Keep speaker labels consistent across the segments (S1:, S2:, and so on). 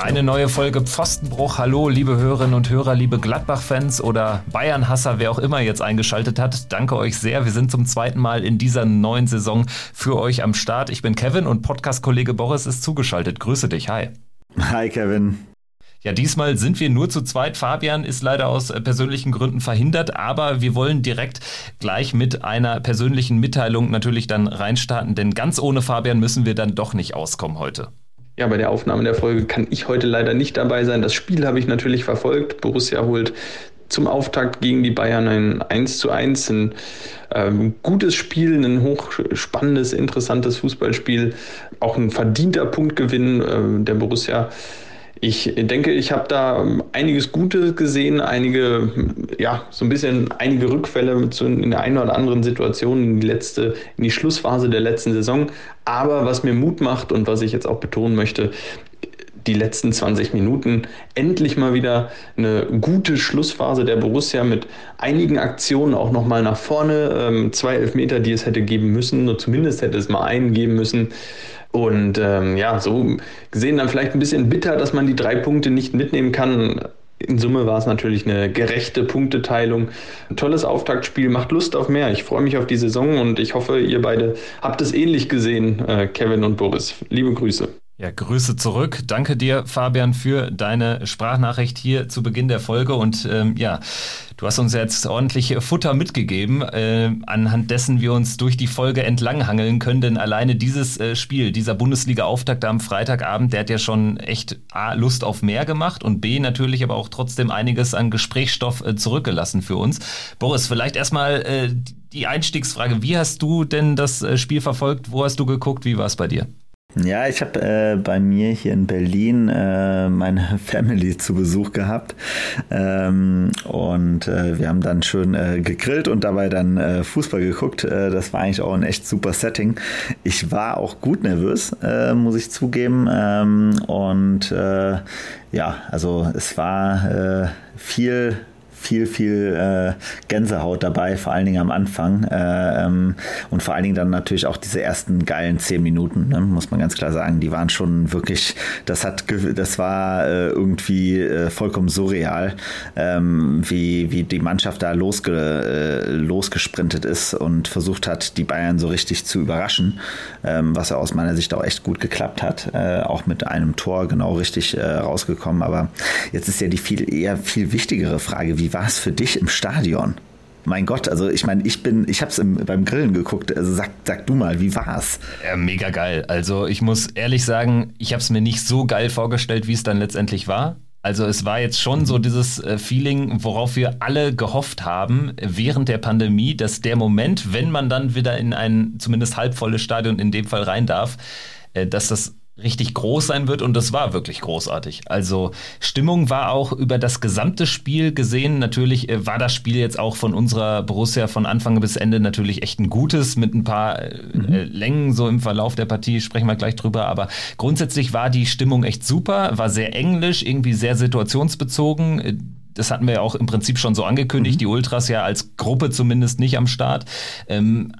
S1: Eine neue Folge Pfostenbruch. Hallo, liebe Hörerinnen und Hörer, liebe Gladbach-Fans oder Bayern-Hasser, wer auch immer jetzt eingeschaltet hat. Danke euch sehr. Wir sind zum zweiten Mal in dieser neuen Saison für euch am Start. Ich bin Kevin und Podcast-Kollege Boris ist zugeschaltet. Grüße dich. Hi.
S2: Hi, Kevin.
S1: Ja, diesmal sind wir nur zu zweit. Fabian ist leider aus äh, persönlichen Gründen verhindert, aber wir wollen direkt gleich mit einer persönlichen Mitteilung natürlich dann reinstarten, denn ganz ohne Fabian müssen wir dann doch nicht auskommen heute.
S3: Ja, bei der Aufnahme der Folge kann ich heute leider nicht dabei sein. Das Spiel habe ich natürlich verfolgt. Borussia holt zum Auftakt gegen die Bayern ein 1 zu 1, ein ähm, gutes Spiel, ein hochspannendes, interessantes Fußballspiel, auch ein verdienter Punktgewinn äh, der Borussia ich denke, ich habe da einiges Gutes gesehen, einige, ja, so ein bisschen einige Rückfälle in der einen oder anderen Situation in die letzte, in die Schlussphase der letzten Saison. Aber was mir Mut macht und was ich jetzt auch betonen möchte, die letzten 20 Minuten endlich mal wieder eine gute Schlussphase der Borussia mit einigen Aktionen auch nochmal nach vorne. Ähm, zwei Elfmeter, die es hätte geben müssen, oder zumindest hätte es mal einen geben müssen. Und ähm, ja, so gesehen dann vielleicht ein bisschen bitter, dass man die drei Punkte nicht mitnehmen kann. In Summe war es natürlich eine gerechte Punkteteilung. Ein tolles Auftaktspiel, macht Lust auf mehr. Ich freue mich auf die Saison und ich hoffe, ihr beide habt es ähnlich gesehen, äh, Kevin und Boris. Liebe Grüße.
S1: Ja, Grüße zurück. Danke dir, Fabian, für deine Sprachnachricht hier zu Beginn der Folge. Und ähm, ja, du hast uns jetzt ordentlich Futter mitgegeben, äh, anhand dessen wir uns durch die Folge entlanghangeln können. Denn alleine dieses äh, Spiel, dieser Bundesliga-Auftakt am Freitagabend, der hat ja schon echt A, Lust auf mehr gemacht und B, natürlich aber auch trotzdem einiges an Gesprächsstoff äh, zurückgelassen für uns. Boris, vielleicht erstmal äh, die Einstiegsfrage. Wie hast du denn das äh, Spiel verfolgt? Wo hast du geguckt? Wie war es bei dir?
S2: Ja, ich habe äh, bei mir hier in Berlin äh, meine Family zu Besuch gehabt ähm, und äh, wir haben dann schön äh, gegrillt und dabei dann äh, Fußball geguckt. Äh, das war eigentlich auch ein echt super Setting. Ich war auch gut nervös, muss ich zugeben ähm, und ja, also es war viel viel, viel äh, Gänsehaut dabei, vor allen Dingen am Anfang. Äh, ähm, und vor allen Dingen dann natürlich auch diese ersten geilen zehn Minuten, ne, muss man ganz klar sagen. Die waren schon wirklich, das hat, das war äh, irgendwie äh, vollkommen surreal, ähm, wie, wie die Mannschaft da losge, äh, losgesprintet ist und versucht hat, die Bayern so richtig zu überraschen, ähm, was ja aus meiner Sicht auch echt gut geklappt hat. Äh, auch mit einem Tor genau richtig rausgekommen. Aber jetzt ist ja die viel eher viel wichtigere Frage, wie war es für dich im Stadion? Mein Gott, also ich meine, ich bin, ich habe es beim Grillen geguckt. Also sag, sag du mal, wie war's?
S1: Ja, mega geil. Also ich muss ehrlich sagen, ich habe es mir nicht so geil vorgestellt, wie es dann letztendlich war. Also es war jetzt schon so dieses äh, Feeling, worauf wir alle gehofft haben während der Pandemie, dass der Moment, wenn man dann wieder in ein zumindest halbvolles Stadion in dem Fall rein darf, äh, dass das richtig groß sein wird und das war wirklich großartig. Also Stimmung war auch über das gesamte Spiel gesehen. Natürlich äh, war das Spiel jetzt auch von unserer Borussia von Anfang bis Ende natürlich echt ein gutes mit ein paar äh, mhm. Äh, Längen so im Verlauf der Partie, sprechen wir gleich drüber, aber grundsätzlich war die Stimmung echt super, war sehr englisch, irgendwie sehr situationsbezogen das hatten wir ja auch im Prinzip schon so angekündigt, mhm. die Ultras ja als Gruppe zumindest nicht am Start. Ähm,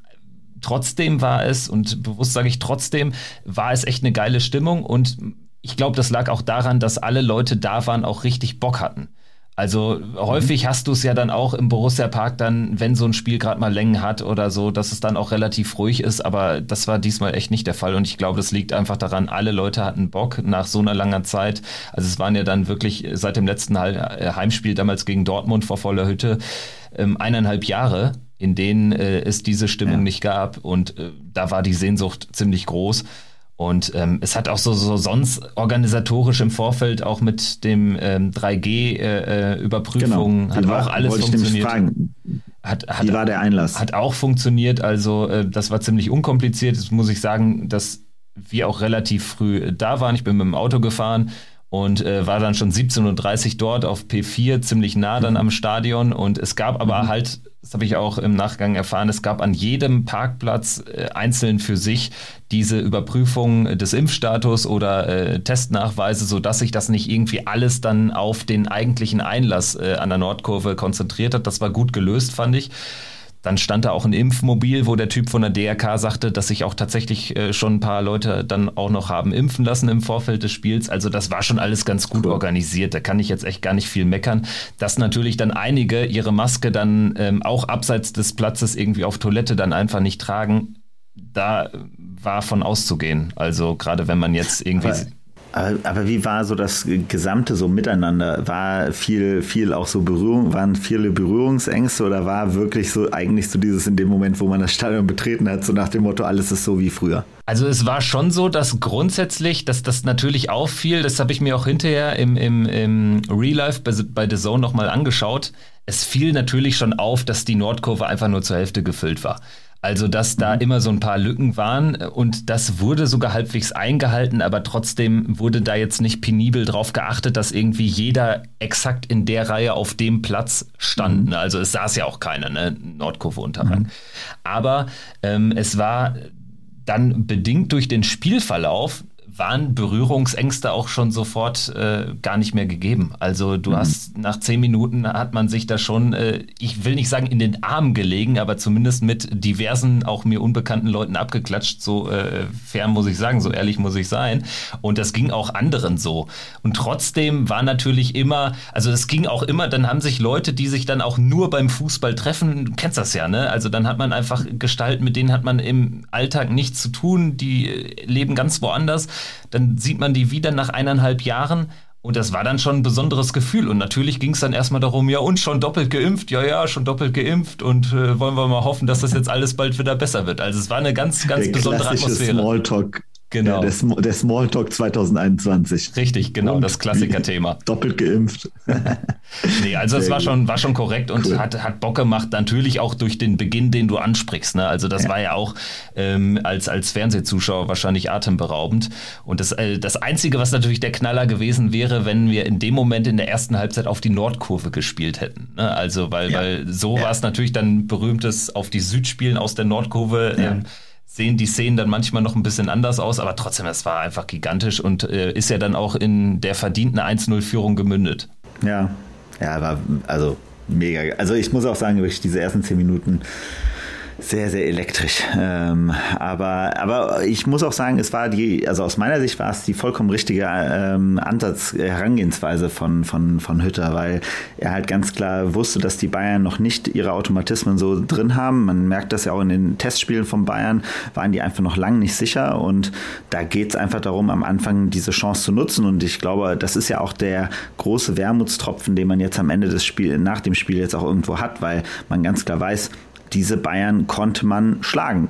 S1: trotzdem war es, und bewusst sage ich trotzdem, war es echt eine geile Stimmung und ich glaube, das lag auch daran, dass alle Leute da waren, auch richtig Bock hatten. Also häufig hast du es ja dann auch im Borussia Park dann, wenn so ein Spiel gerade mal Längen hat oder so, dass es dann auch relativ ruhig ist, aber das war diesmal echt nicht der Fall und ich glaube, das liegt einfach daran, alle Leute hatten Bock nach so einer langen Zeit. Also es waren ja dann wirklich seit dem letzten äh, Heimspiel damals gegen Dortmund vor voller Hütte ähm, eineinhalb Jahre in denen äh, es diese Stimmung ja. nicht gab. Und äh, da war die Sehnsucht ziemlich groß. Und ähm, es hat auch so, so sonst organisatorisch im Vorfeld auch mit dem ähm, 3G-Überprüfung äh, äh genau. hat auch alles funktioniert.
S2: Hat, hat, Wie war der Einlass?
S1: Hat auch funktioniert. Also äh, das war ziemlich unkompliziert. Das muss ich sagen, dass wir auch relativ früh da waren. Ich bin mit dem Auto gefahren und äh, war dann schon 17.30 Uhr dort auf P4, ziemlich nah dann am Stadion. Und es gab aber mhm. halt, das habe ich auch im Nachgang erfahren, es gab an jedem Parkplatz äh, einzeln für sich diese Überprüfung des Impfstatus oder äh, Testnachweise, sodass sich das nicht irgendwie alles dann auf den eigentlichen Einlass äh, an der Nordkurve konzentriert hat. Das war gut gelöst, fand ich. Dann stand da auch ein Impfmobil, wo der Typ von der DRK sagte, dass sich auch tatsächlich äh, schon ein paar Leute dann auch noch haben impfen lassen im Vorfeld des Spiels. Also das war schon alles ganz gut cool. organisiert. Da kann ich jetzt echt gar nicht viel meckern. Dass natürlich dann einige ihre Maske dann ähm, auch abseits des Platzes irgendwie auf Toilette dann einfach nicht tragen, da war von auszugehen. Also gerade wenn man jetzt irgendwie. Aber
S2: aber, aber, wie war so das gesamte so Miteinander? War viel, viel auch so Berührung, waren viele Berührungsängste oder war wirklich so eigentlich so dieses in dem Moment, wo man das Stadion betreten hat, so nach dem Motto, alles ist so wie früher?
S1: Also es war schon so, dass grundsätzlich, dass das natürlich auffiel, das habe ich mir auch hinterher im, im, im Real Life bei, bei The Zone nochmal angeschaut. Es fiel natürlich schon auf, dass die Nordkurve einfach nur zur Hälfte gefüllt war. Also, dass da mhm. immer so ein paar Lücken waren und das wurde sogar halbwegs eingehalten, aber trotzdem wurde da jetzt nicht penibel drauf geachtet, dass irgendwie jeder exakt in der Reihe auf dem Platz stand. Mhm. Also es saß ja auch keiner, ne? Nordkurve Unterrang. Mhm. Aber ähm, es war dann bedingt durch den Spielverlauf waren Berührungsängste auch schon sofort äh, gar nicht mehr gegeben. Also du mhm. hast nach zehn Minuten hat man sich da schon, äh, ich will nicht sagen in den Arm gelegen, aber zumindest mit diversen auch mir unbekannten Leuten abgeklatscht. So äh, fern muss ich sagen, so ehrlich muss ich sein. Und das ging auch anderen so. Und trotzdem war natürlich immer, also es ging auch immer, dann haben sich Leute, die sich dann auch nur beim Fußball treffen, du kennst das ja, ne? Also dann hat man einfach Gestalten, mit denen hat man im Alltag nichts zu tun, die äh, leben ganz woanders dann sieht man die wieder nach eineinhalb Jahren und das war dann schon ein besonderes Gefühl. Und natürlich ging es dann erstmal darum, ja, und schon doppelt geimpft, ja, ja, schon doppelt geimpft. Und äh, wollen wir mal hoffen, dass das jetzt alles bald wieder besser wird. Also es war eine ganz, ganz
S2: Der
S1: besondere Atmosphäre.
S2: Smalltalk Genau. Der, der Smalltalk 2021.
S1: Richtig, genau, und das Klassikerthema.
S2: Doppelt geimpft.
S1: nee, also es war schon, war schon korrekt und cool. hat, hat Bock gemacht, natürlich auch durch den Beginn, den du ansprichst. Ne? Also das ja. war ja auch ähm, als, als Fernsehzuschauer wahrscheinlich atemberaubend. Und das, äh, das Einzige, was natürlich der Knaller gewesen wäre, wenn wir in dem Moment in der ersten Halbzeit auf die Nordkurve gespielt hätten. Ne? Also, weil, ja. weil so ja. war es natürlich dann berühmtes auf die Südspielen aus der Nordkurve. Ähm, sehen die Szenen dann manchmal noch ein bisschen anders aus, aber trotzdem, es war einfach gigantisch und äh, ist ja dann auch in der verdienten 1-0-Führung gemündet.
S2: Ja, ja, war also mega. Also ich muss auch sagen, wirklich diese ersten zehn Minuten sehr, sehr elektrisch. Ähm, aber, aber ich muss auch sagen, es war die, also aus meiner Sicht war es die vollkommen richtige ähm, Ansatz, Herangehensweise von, von, von Hütter, weil er halt ganz klar wusste, dass die Bayern noch nicht ihre Automatismen so drin haben. Man merkt das ja auch in den Testspielen von Bayern, waren die einfach noch lang nicht sicher und da geht es einfach darum, am Anfang diese Chance zu nutzen und ich glaube, das ist ja auch der große Wermutstropfen, den man jetzt am Ende des Spiels, nach dem Spiel jetzt auch irgendwo hat, weil man ganz klar weiß, diese Bayern konnte man schlagen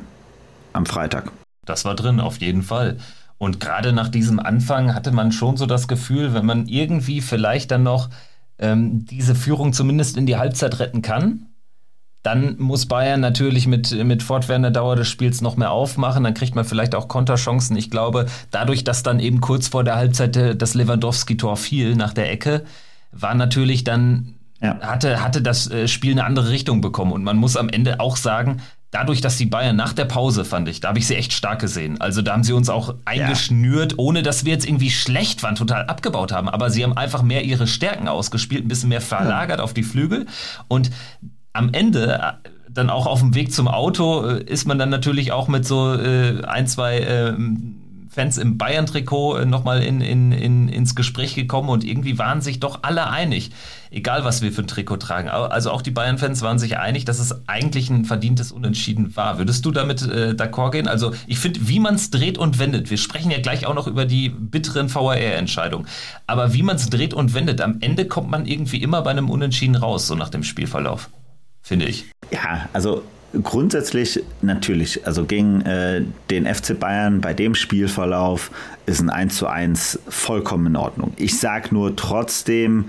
S2: am Freitag.
S1: Das war drin, auf jeden Fall. Und gerade nach diesem Anfang hatte man schon so das Gefühl, wenn man irgendwie vielleicht dann noch ähm, diese Führung zumindest in die Halbzeit retten kann, dann muss Bayern natürlich mit, mit fortwährender Dauer des Spiels noch mehr aufmachen. Dann kriegt man vielleicht auch Konterchancen. Ich glaube, dadurch, dass dann eben kurz vor der Halbzeit das Lewandowski-Tor fiel nach der Ecke, war natürlich dann ja. hatte, hatte das äh, Spiel eine andere Richtung bekommen. Und man muss am Ende auch sagen, dadurch, dass die Bayern nach der Pause, fand ich, da habe ich sie echt stark gesehen. Also da haben sie uns auch eingeschnürt, ja. ohne dass wir jetzt irgendwie schlecht waren, total abgebaut haben. Aber sie haben einfach mehr ihre Stärken ausgespielt, ein bisschen mehr verlagert ja. auf die Flügel. Und am Ende äh, dann auch auf dem Weg zum Auto äh, ist man dann natürlich auch mit so äh, ein, zwei äh, Fans im Bayern-Trikot äh, nochmal in, in, in, ins Gespräch gekommen und irgendwie waren sich doch alle einig, egal was wir für ein Trikot tragen. Also auch die Bayern-Fans waren sich einig, dass es eigentlich ein verdientes Unentschieden war. Würdest du damit äh, d'accord gehen? Also ich finde, wie man es dreht und wendet, wir sprechen ja gleich auch noch über die bitteren VAR-Entscheidungen, aber wie man es dreht und wendet, am Ende kommt man irgendwie immer bei einem Unentschieden raus, so nach dem Spielverlauf, finde ich.
S2: Ja, also Grundsätzlich natürlich, also gegen äh, den FC Bayern bei dem Spielverlauf ist ein 1 zu 1 vollkommen in Ordnung. Ich sage nur trotzdem,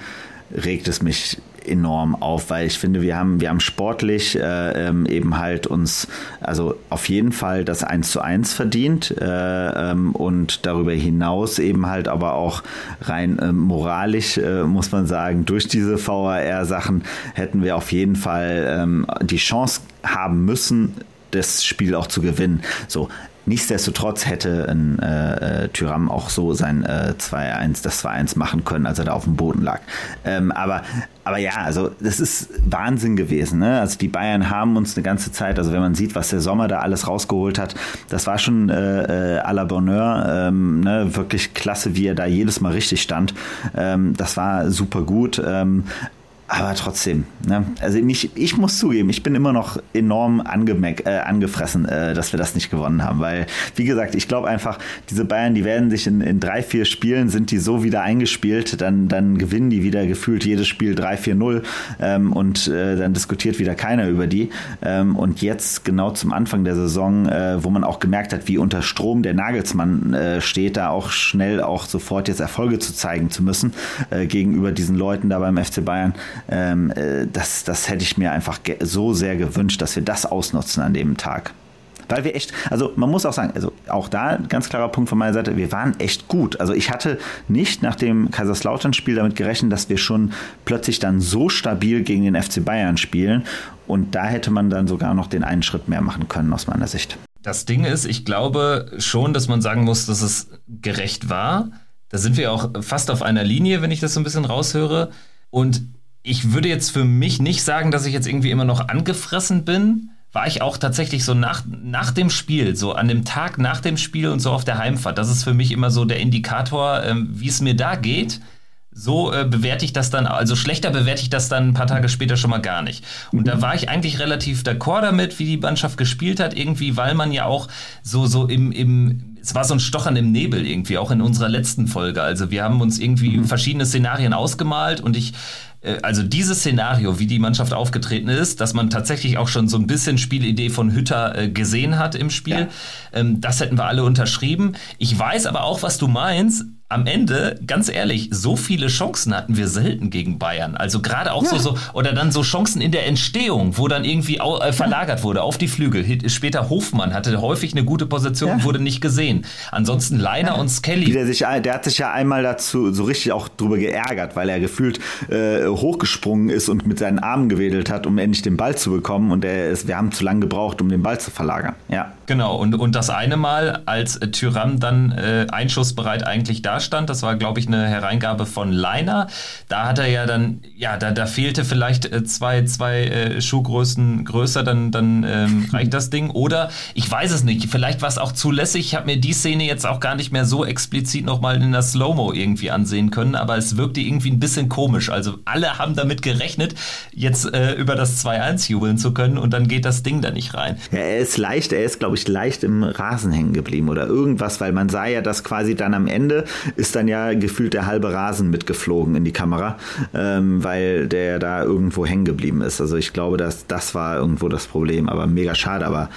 S2: regt es mich enorm auf, weil ich finde, wir haben, wir haben sportlich äh, ähm, eben halt uns, also auf jeden Fall das 1 zu 1 verdient äh, ähm, und darüber hinaus eben halt aber auch rein äh, moralisch, muss man sagen, durch diese VAR-Sachen hätten wir auf jeden Fall ähm, die Chance haben müssen, das Spiel auch zu gewinnen. So, Nichtsdestotrotz hätte ein äh, Tyram auch so sein äh, 2-1, das 2-1 machen können, als er da auf dem Boden lag. Ähm, aber, aber ja, also das ist Wahnsinn gewesen. Ne? Also die Bayern haben uns eine ganze Zeit, also wenn man sieht, was der Sommer da alles rausgeholt hat, das war schon äh, äh à la Bonheur, ähm, ne? wirklich klasse, wie er da jedes Mal richtig stand. Ähm, das war super gut. Ähm, aber trotzdem, ne? also ich, ich muss zugeben, ich bin immer noch enorm angemeck, äh, angefressen, äh, dass wir das nicht gewonnen haben. Weil, wie gesagt, ich glaube einfach, diese Bayern, die werden sich in, in drei, vier Spielen, sind die so wieder eingespielt, dann, dann gewinnen die wieder gefühlt jedes Spiel 3-4-0 ähm, und äh, dann diskutiert wieder keiner über die. Ähm, und jetzt genau zum Anfang der Saison, äh, wo man auch gemerkt hat, wie unter Strom der Nagelsmann äh, steht, da auch schnell auch sofort jetzt Erfolge zu zeigen zu müssen äh, gegenüber diesen Leuten da beim FC Bayern ähm, äh, das, das hätte ich mir einfach so sehr gewünscht, dass wir das ausnutzen an dem Tag. Weil wir echt, also man muss auch sagen, also auch da ganz klarer Punkt von meiner Seite, wir waren echt gut. Also ich hatte nicht nach dem Kaiserslautern-Spiel damit gerechnet, dass wir schon plötzlich dann so stabil gegen den FC Bayern spielen. Und da hätte man dann sogar noch den einen Schritt mehr machen können aus meiner Sicht.
S1: Das Ding ist, ich glaube schon, dass man sagen muss, dass es gerecht war. Da sind wir auch fast auf einer Linie, wenn ich das so ein bisschen raushöre. Und ich würde jetzt für mich nicht sagen, dass ich jetzt irgendwie immer noch angefressen bin. War ich auch tatsächlich so nach, nach dem Spiel, so an dem Tag nach dem Spiel und so auf der Heimfahrt. Das ist für mich immer so der Indikator, ähm, wie es mir da geht. So äh, bewerte ich das dann, also schlechter bewerte ich das dann ein paar Tage später schon mal gar nicht. Und da war ich eigentlich relativ d'accord damit, wie die Mannschaft gespielt hat, irgendwie, weil man ja auch so, so im, im, es war so ein Stochern im Nebel irgendwie, auch in unserer letzten Folge. Also wir haben uns irgendwie mhm. verschiedene Szenarien ausgemalt und ich also dieses Szenario, wie die Mannschaft aufgetreten ist, dass man tatsächlich auch schon so ein bisschen Spielidee von Hütter äh, gesehen hat im Spiel, ja. Ähm, das hätten wir alle unterschrieben. Ich weiß aber auch, was du meinst am Ende, ganz ehrlich, so viele Chancen hatten wir selten gegen Bayern. Also gerade auch ja. so, so, oder dann so Chancen in der Entstehung, wo dann irgendwie äh, verlagert ja. wurde auf die Flügel. Später Hofmann hatte häufig eine gute Position, ja. wurde nicht gesehen. Ansonsten Leiner und Skelly.
S2: Der, sich, der hat sich ja einmal dazu so richtig auch drüber geärgert, weil er gefühlt äh, hochgesprungen ist und mit seinen Armen gewedelt hat, um endlich den Ball zu bekommen. Und er ist, wir haben zu lange gebraucht, um den Ball zu verlagern. Ja.
S1: Genau, und, und das eine Mal, als Tyrann dann äh, einschussbereit eigentlich dastand, das war, glaube ich, eine Hereingabe von Leiner. Da hat er ja dann, ja, da, da fehlte vielleicht äh, zwei, zwei äh, Schuhgrößen größer, dann, dann ähm, reicht das Ding. Oder ich weiß es nicht, vielleicht war es auch zulässig. Ich habe mir die Szene jetzt auch gar nicht mehr so explizit nochmal in der Slow-Mo irgendwie ansehen können, aber es wirkte irgendwie ein bisschen komisch. Also alle haben damit gerechnet, jetzt äh, über das 2-1 jubeln zu können und dann geht das Ding da nicht rein.
S2: Ja, er ist leicht, er ist, glaube ich, ich, leicht im Rasen hängen geblieben oder irgendwas, weil man sah ja, dass quasi dann am Ende ist dann ja gefühlt der halbe Rasen mitgeflogen in die Kamera, ähm, weil der da irgendwo hängen geblieben ist. Also ich glaube, dass das war irgendwo das Problem, aber mega schade, aber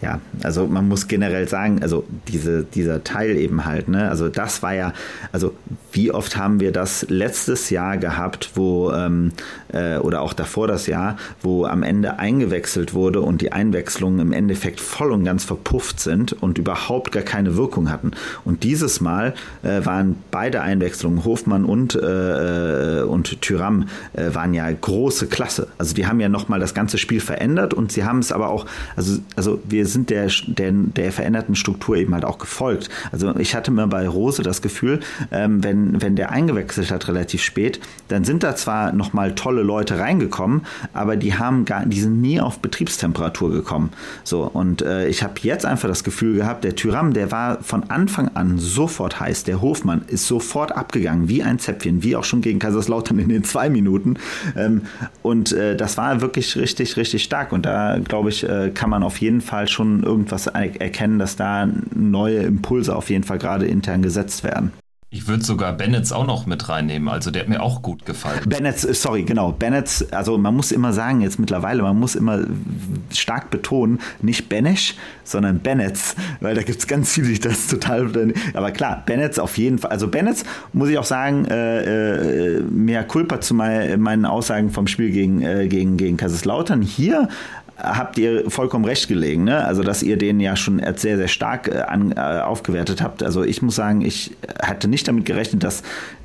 S2: ja, also man muss generell sagen, also diese, dieser Teil eben halt, ne, also das war ja, also wie oft haben wir das letztes Jahr gehabt, wo, ähm, äh, oder auch davor das Jahr, wo am Ende eingewechselt wurde und die Einwechslungen im Endeffekt voll und ganz verpufft sind und überhaupt gar keine Wirkung hatten. Und dieses Mal äh, waren beide Einwechslungen, Hofmann und, äh, und Tyram, äh, waren ja große Klasse. Also die haben ja nochmal das ganze Spiel verändert und sie haben es aber auch, also, also wir sind der, der, der veränderten Struktur eben halt auch gefolgt. Also ich hatte mir bei Rose das Gefühl, ähm, wenn, wenn der eingewechselt hat relativ spät, dann sind da zwar nochmal tolle Leute reingekommen, aber die haben gar, die sind nie auf Betriebstemperatur gekommen. So, und äh, ich habe jetzt einfach das Gefühl gehabt, der Tyram, der war von Anfang an sofort heiß. Der Hofmann ist sofort abgegangen, wie ein Zäpfchen, wie auch schon gegen Kaiserslautern in den zwei Minuten. Ähm, und äh, das war wirklich richtig, richtig stark. Und da, glaube ich, äh, kann man auf jeden Fall schon schon irgendwas erkennen, dass da neue Impulse auf jeden Fall gerade intern gesetzt werden.
S1: Ich würde sogar Bennett auch noch mit reinnehmen. Also der hat mir auch gut gefallen.
S2: Bennett, sorry, genau. Bennett, also man muss immer sagen, jetzt mittlerweile, man muss immer stark betonen, nicht Benesch, sondern Bennett, weil da gibt es ganz viele, die das total. Aber klar, Bennett auf jeden Fall. Also Bennett muss ich auch sagen, äh, äh, mehr Culpa zu mein, meinen Aussagen vom Spiel gegen, äh, gegen, gegen Kaiserslautern. Hier habt ihr vollkommen recht gelegen, ne? Also dass ihr den ja schon sehr, sehr stark äh, an, äh, aufgewertet habt. Also ich muss sagen, ich hatte nicht damit gerechnet, dass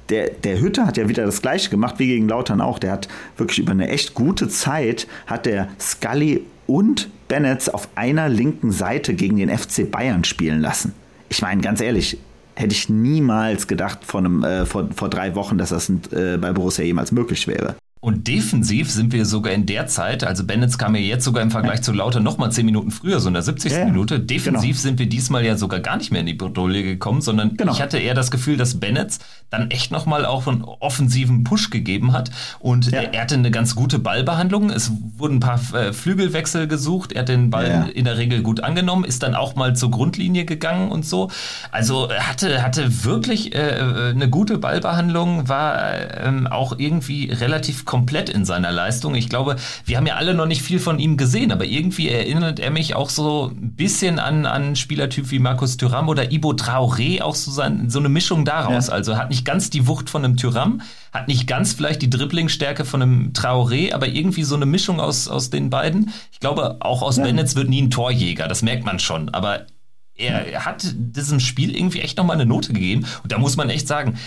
S2: der, der Hütte hat ja wieder das gleiche gemacht wie gegen Lautern auch. Der hat wirklich über eine echt gute Zeit hat der Scully und Bennett auf einer linken Seite gegen den FC Bayern spielen lassen. Ich meine, ganz ehrlich, hätte ich niemals gedacht vor, einem, äh, vor, vor drei Wochen, dass das äh, bei Borussia jemals möglich wäre.
S1: Und defensiv sind wir sogar in der Zeit, also Bennett kam ja jetzt sogar im Vergleich zu Lauter nochmal zehn Minuten früher, so in der 70. Ja, Minute. Defensiv genau. sind wir diesmal ja sogar gar nicht mehr in die Bredouille gekommen, sondern genau. ich hatte eher das Gefühl, dass Bennett dann echt nochmal auch einen offensiven Push gegeben hat. Und ja. er, hatte eine ganz gute Ballbehandlung. Es wurden ein paar äh, Flügelwechsel gesucht. Er hat den Ball ja. in der Regel gut angenommen, ist dann auch mal zur Grundlinie gegangen und so. Also hatte, hatte wirklich äh, äh eine gute Ballbehandlung, war äh, auch irgendwie relativ komplett in seiner Leistung. Ich glaube, wir haben ja alle noch nicht viel von ihm gesehen, aber irgendwie erinnert er mich auch so ein bisschen an, an Spielertyp wie Markus Thuram oder Ibo Traoré, auch so, sein, so eine Mischung daraus. Ja. Also hat nicht ganz die Wucht von einem Thuram, hat nicht ganz vielleicht die Dribblingstärke von einem Traoré, aber irgendwie so eine Mischung aus, aus den beiden. Ich glaube, auch aus ja. Bennett wird nie ein Torjäger, das merkt man schon, aber er hat diesem Spiel irgendwie echt nochmal eine Note gegeben. Und da muss man echt sagen,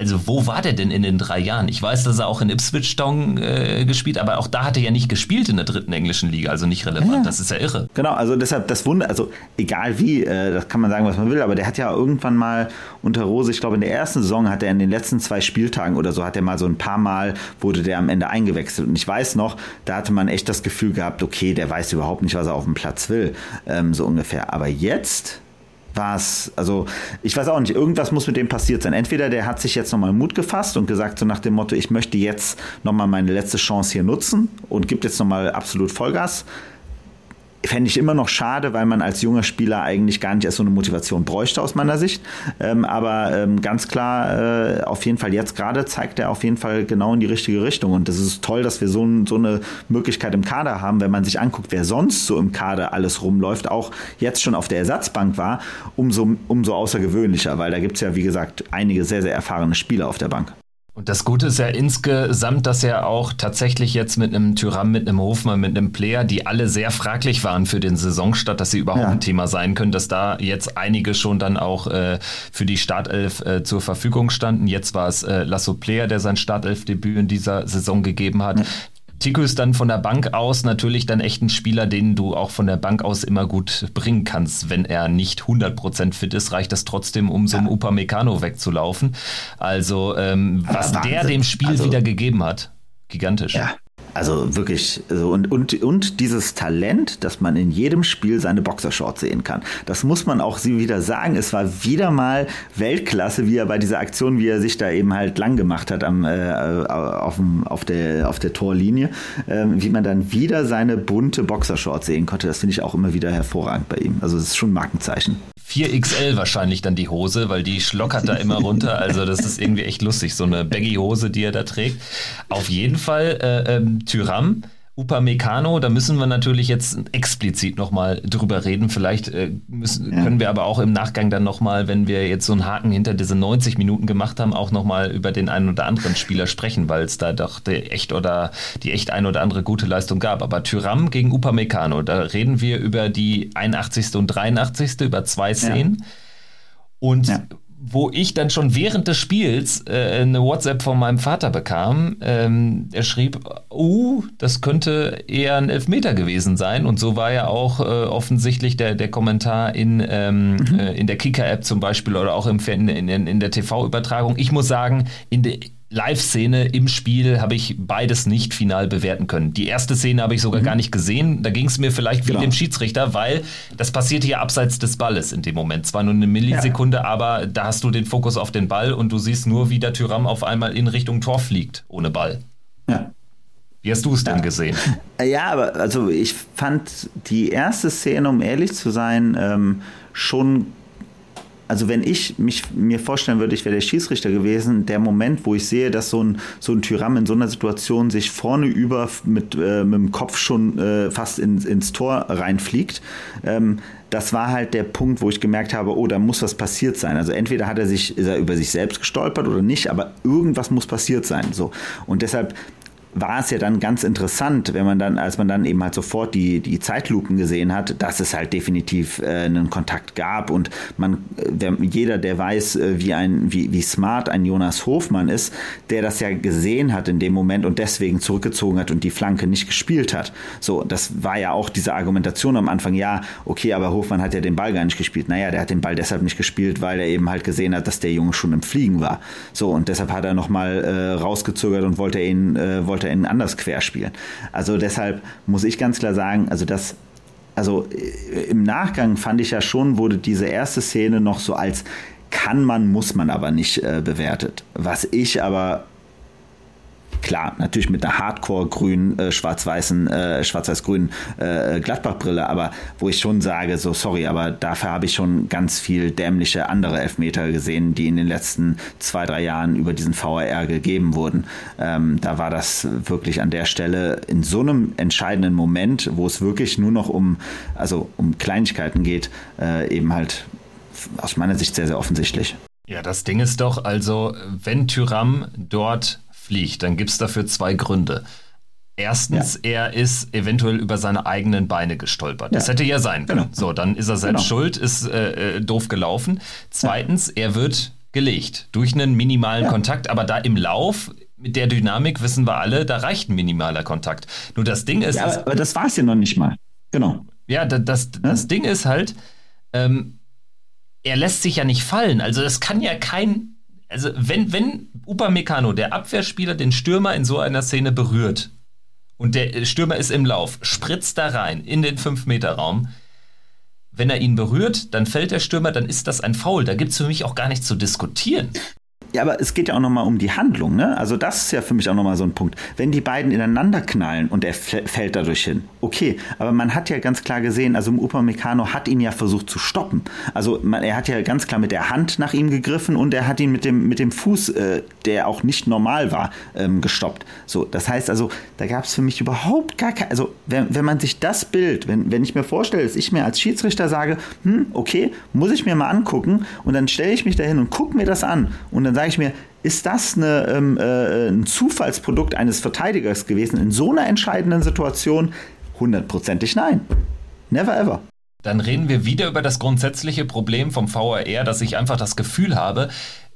S1: also wo war der denn in den drei Jahren? Ich weiß, dass er auch in Ipswich Town äh, gespielt, aber auch da hat er ja nicht gespielt in der dritten englischen Liga, also nicht relevant. Ja. Das ist ja irre.
S2: Genau, also deshalb das Wunder, also egal wie, äh, das kann man sagen, was man will, aber der hat ja irgendwann mal unter Rose, ich glaube in der ersten Saison hat er in den letzten zwei Spieltagen oder so, hat er mal so ein paar Mal, wurde der am Ende eingewechselt. Und ich weiß noch, da hatte man echt das Gefühl gehabt, okay, der weiß überhaupt nicht, was er auf dem Platz will, ähm, so ungefähr. Aber jetzt was, also ich weiß auch nicht, irgendwas muss mit dem passiert sein. Entweder der hat sich jetzt nochmal Mut gefasst und gesagt, so nach dem Motto, ich möchte jetzt nochmal meine letzte Chance hier nutzen und gibt jetzt nochmal absolut Vollgas fände ich immer noch schade, weil man als junger Spieler eigentlich gar nicht erst so eine Motivation bräuchte aus meiner Sicht. Ähm, aber ähm, ganz klar, äh, auf jeden Fall jetzt gerade zeigt er auf jeden Fall genau in die richtige Richtung. Und das ist toll, dass wir so, so eine Möglichkeit im Kader haben, wenn man sich anguckt, wer sonst so im Kader alles rumläuft, auch jetzt schon auf der Ersatzbank war, umso, umso außergewöhnlicher, weil da gibt es ja, wie gesagt, einige sehr, sehr erfahrene Spieler auf der Bank.
S1: Und das Gute ist ja insgesamt, dass er auch tatsächlich jetzt mit einem Tyram, mit einem Hofmann, mit einem Player, die alle sehr fraglich waren für den Saisonstart, dass sie überhaupt ja. ein Thema sein können, dass da jetzt einige schon dann auch äh, für die Startelf äh, zur Verfügung standen. Jetzt war es äh, Lasso Player, der sein Startelf-Debüt in dieser Saison gegeben hat. Ja. Tico ist dann von der Bank aus natürlich dann echt ein Spieler, den du auch von der Bank aus immer gut bringen kannst. Wenn er nicht 100% fit ist, reicht das trotzdem, um so einem ja. Upamecano wegzulaufen. Also ähm, was der dem Spiel also, wieder gegeben hat, gigantisch.
S2: Ja, also wirklich, also und, und, und dieses Talent, dass man in jedem Spiel seine Boxershorts sehen kann. Das muss man auch sie wieder sagen. Es war wieder mal Weltklasse, wie er bei dieser Aktion, wie er sich da eben halt lang gemacht hat am, äh, auf, dem, auf, der, auf der Torlinie, äh, wie man dann wieder seine bunte Boxershorts sehen konnte. Das finde ich auch immer wieder hervorragend bei ihm. Also es ist schon ein Markenzeichen.
S1: 4XL wahrscheinlich dann die Hose, weil die schlockert da immer runter. Also das ist irgendwie echt lustig, so eine Baggy-Hose, die er da trägt. Auf jeden Fall äh, ähm, Tyram Upamecano, da müssen wir natürlich jetzt explizit nochmal drüber reden. Vielleicht äh, müssen, ja. können wir aber auch im Nachgang dann nochmal, wenn wir jetzt so einen Haken hinter diese 90 Minuten gemacht haben, auch nochmal über den einen oder anderen Spieler sprechen, weil es da doch die echt oder die echt ein oder andere gute Leistung gab. Aber Tyram gegen Upamecano, da reden wir über die 81. und 83. über zwei Szenen. Ja. Und ja wo ich dann schon während des Spiels äh, eine WhatsApp von meinem Vater bekam. Ähm, er schrieb, uh, das könnte eher ein Elfmeter gewesen sein. Und so war ja auch äh, offensichtlich der, der Kommentar in, ähm, mhm. äh, in der Kicker-App zum Beispiel oder auch im, in, in, in der TV-Übertragung. Ich muss sagen, in der Live-Szene im Spiel habe ich beides nicht final bewerten können. Die erste Szene habe ich sogar mhm. gar nicht gesehen. Da ging es mir vielleicht wie genau. dem Schiedsrichter, weil das passierte ja abseits des Balles in dem Moment. Zwar nur eine Millisekunde, ja. aber da hast du den Fokus auf den Ball und du siehst nur, wie der Tyram auf einmal in Richtung Tor fliegt, ohne Ball. Ja. Wie hast du es denn ja. gesehen?
S2: Ja, aber also ich fand die erste Szene, um ehrlich zu sein, ähm, schon also wenn ich mich mir vorstellen würde, ich wäre der Schiedsrichter gewesen, der Moment, wo ich sehe, dass so ein, so ein Tyram in so einer Situation sich vorne über mit, äh, mit dem Kopf schon äh, fast in, ins Tor reinfliegt, ähm, das war halt der Punkt, wo ich gemerkt habe, oh, da muss was passiert sein. Also entweder hat er sich, ist er über sich selbst gestolpert oder nicht, aber irgendwas muss passiert sein. So. Und deshalb war es ja dann ganz interessant, wenn man dann, als man dann eben halt sofort die, die Zeitlupen gesehen hat, dass es halt definitiv äh, einen Kontakt gab und man, der, jeder, der weiß, äh, wie ein, wie, wie smart ein Jonas Hofmann ist, der das ja gesehen hat in dem Moment und deswegen zurückgezogen hat und die Flanke nicht gespielt hat. So, das war ja auch diese Argumentation am Anfang, ja, okay, aber Hofmann hat ja den Ball gar nicht gespielt. Naja, der hat den Ball deshalb nicht gespielt, weil er eben halt gesehen hat, dass der Junge schon im Fliegen war. So, und deshalb hat er nochmal äh, rausgezögert und wollte ihn, äh, wollte ihn anders querspielen. Also deshalb muss ich ganz klar sagen, also das also äh, im Nachgang fand ich ja schon, wurde diese erste Szene noch so als kann man, muss man aber nicht äh, bewertet. Was ich aber Klar, natürlich mit einer Hardcore-grün, äh, schwarz-weißen, äh, schwarz-weiß-grünen äh, Gladbach-Brille, aber wo ich schon sage, so sorry, aber dafür habe ich schon ganz viel dämliche andere Elfmeter gesehen, die in den letzten zwei, drei Jahren über diesen VAR gegeben wurden. Ähm, da war das wirklich an der Stelle in so einem entscheidenden Moment, wo es wirklich nur noch um, also um Kleinigkeiten geht, äh, eben halt aus meiner Sicht sehr, sehr offensichtlich.
S1: Ja, das Ding ist doch, also, wenn Tyram dort fliegt, dann gibt es dafür zwei Gründe. Erstens, ja. er ist eventuell über seine eigenen Beine gestolpert. Ja. Das hätte ja sein können. Genau. So, dann ist er selbst genau. schuld, ist äh, äh doof gelaufen. Zweitens, ja. er wird gelegt durch einen minimalen Kontakt, aber da im Lauf mit der Dynamik wissen wir alle, da reicht ein minimaler Kontakt. Nur das Ding ist.
S2: Ja, aber das war es ja noch nicht mal. Genau.
S1: Ja, das, das, das Ding ist halt, ähm, er lässt sich ja nicht fallen. Also das kann ja kein also wenn, wenn Upamecano, der Abwehrspieler, den Stürmer in so einer Szene berührt und der Stürmer ist im Lauf, spritzt da rein in den 5-Meter-Raum, wenn er ihn berührt, dann fällt der Stürmer, dann ist das ein Foul. Da gibt es für mich auch gar nichts zu diskutieren.
S2: Ja, aber es geht ja auch nochmal um die Handlung, ne? Also das ist ja für mich auch nochmal so ein Punkt. Wenn die beiden ineinander knallen und er fällt dadurch hin, okay. Aber man hat ja ganz klar gesehen, also Upamecano hat ihn ja versucht zu stoppen. Also man, er hat ja ganz klar mit der Hand nach ihm gegriffen und er hat ihn mit dem, mit dem Fuß, äh, der auch nicht normal war, ähm, gestoppt. So, das heißt also, da gab es für mich überhaupt gar kein, also wenn, wenn man sich das Bild, wenn, wenn ich mir vorstelle, dass ich mir als Schiedsrichter sage, hm, okay, muss ich mir mal angucken und dann stelle ich mich dahin und gucke mir das an und dann sage ich mir, ist das eine, ähm, äh, ein Zufallsprodukt eines Verteidigers gewesen in so einer entscheidenden Situation? Hundertprozentig nein. Never ever.
S1: Dann reden wir wieder über das grundsätzliche Problem vom VAR, dass ich einfach das Gefühl habe,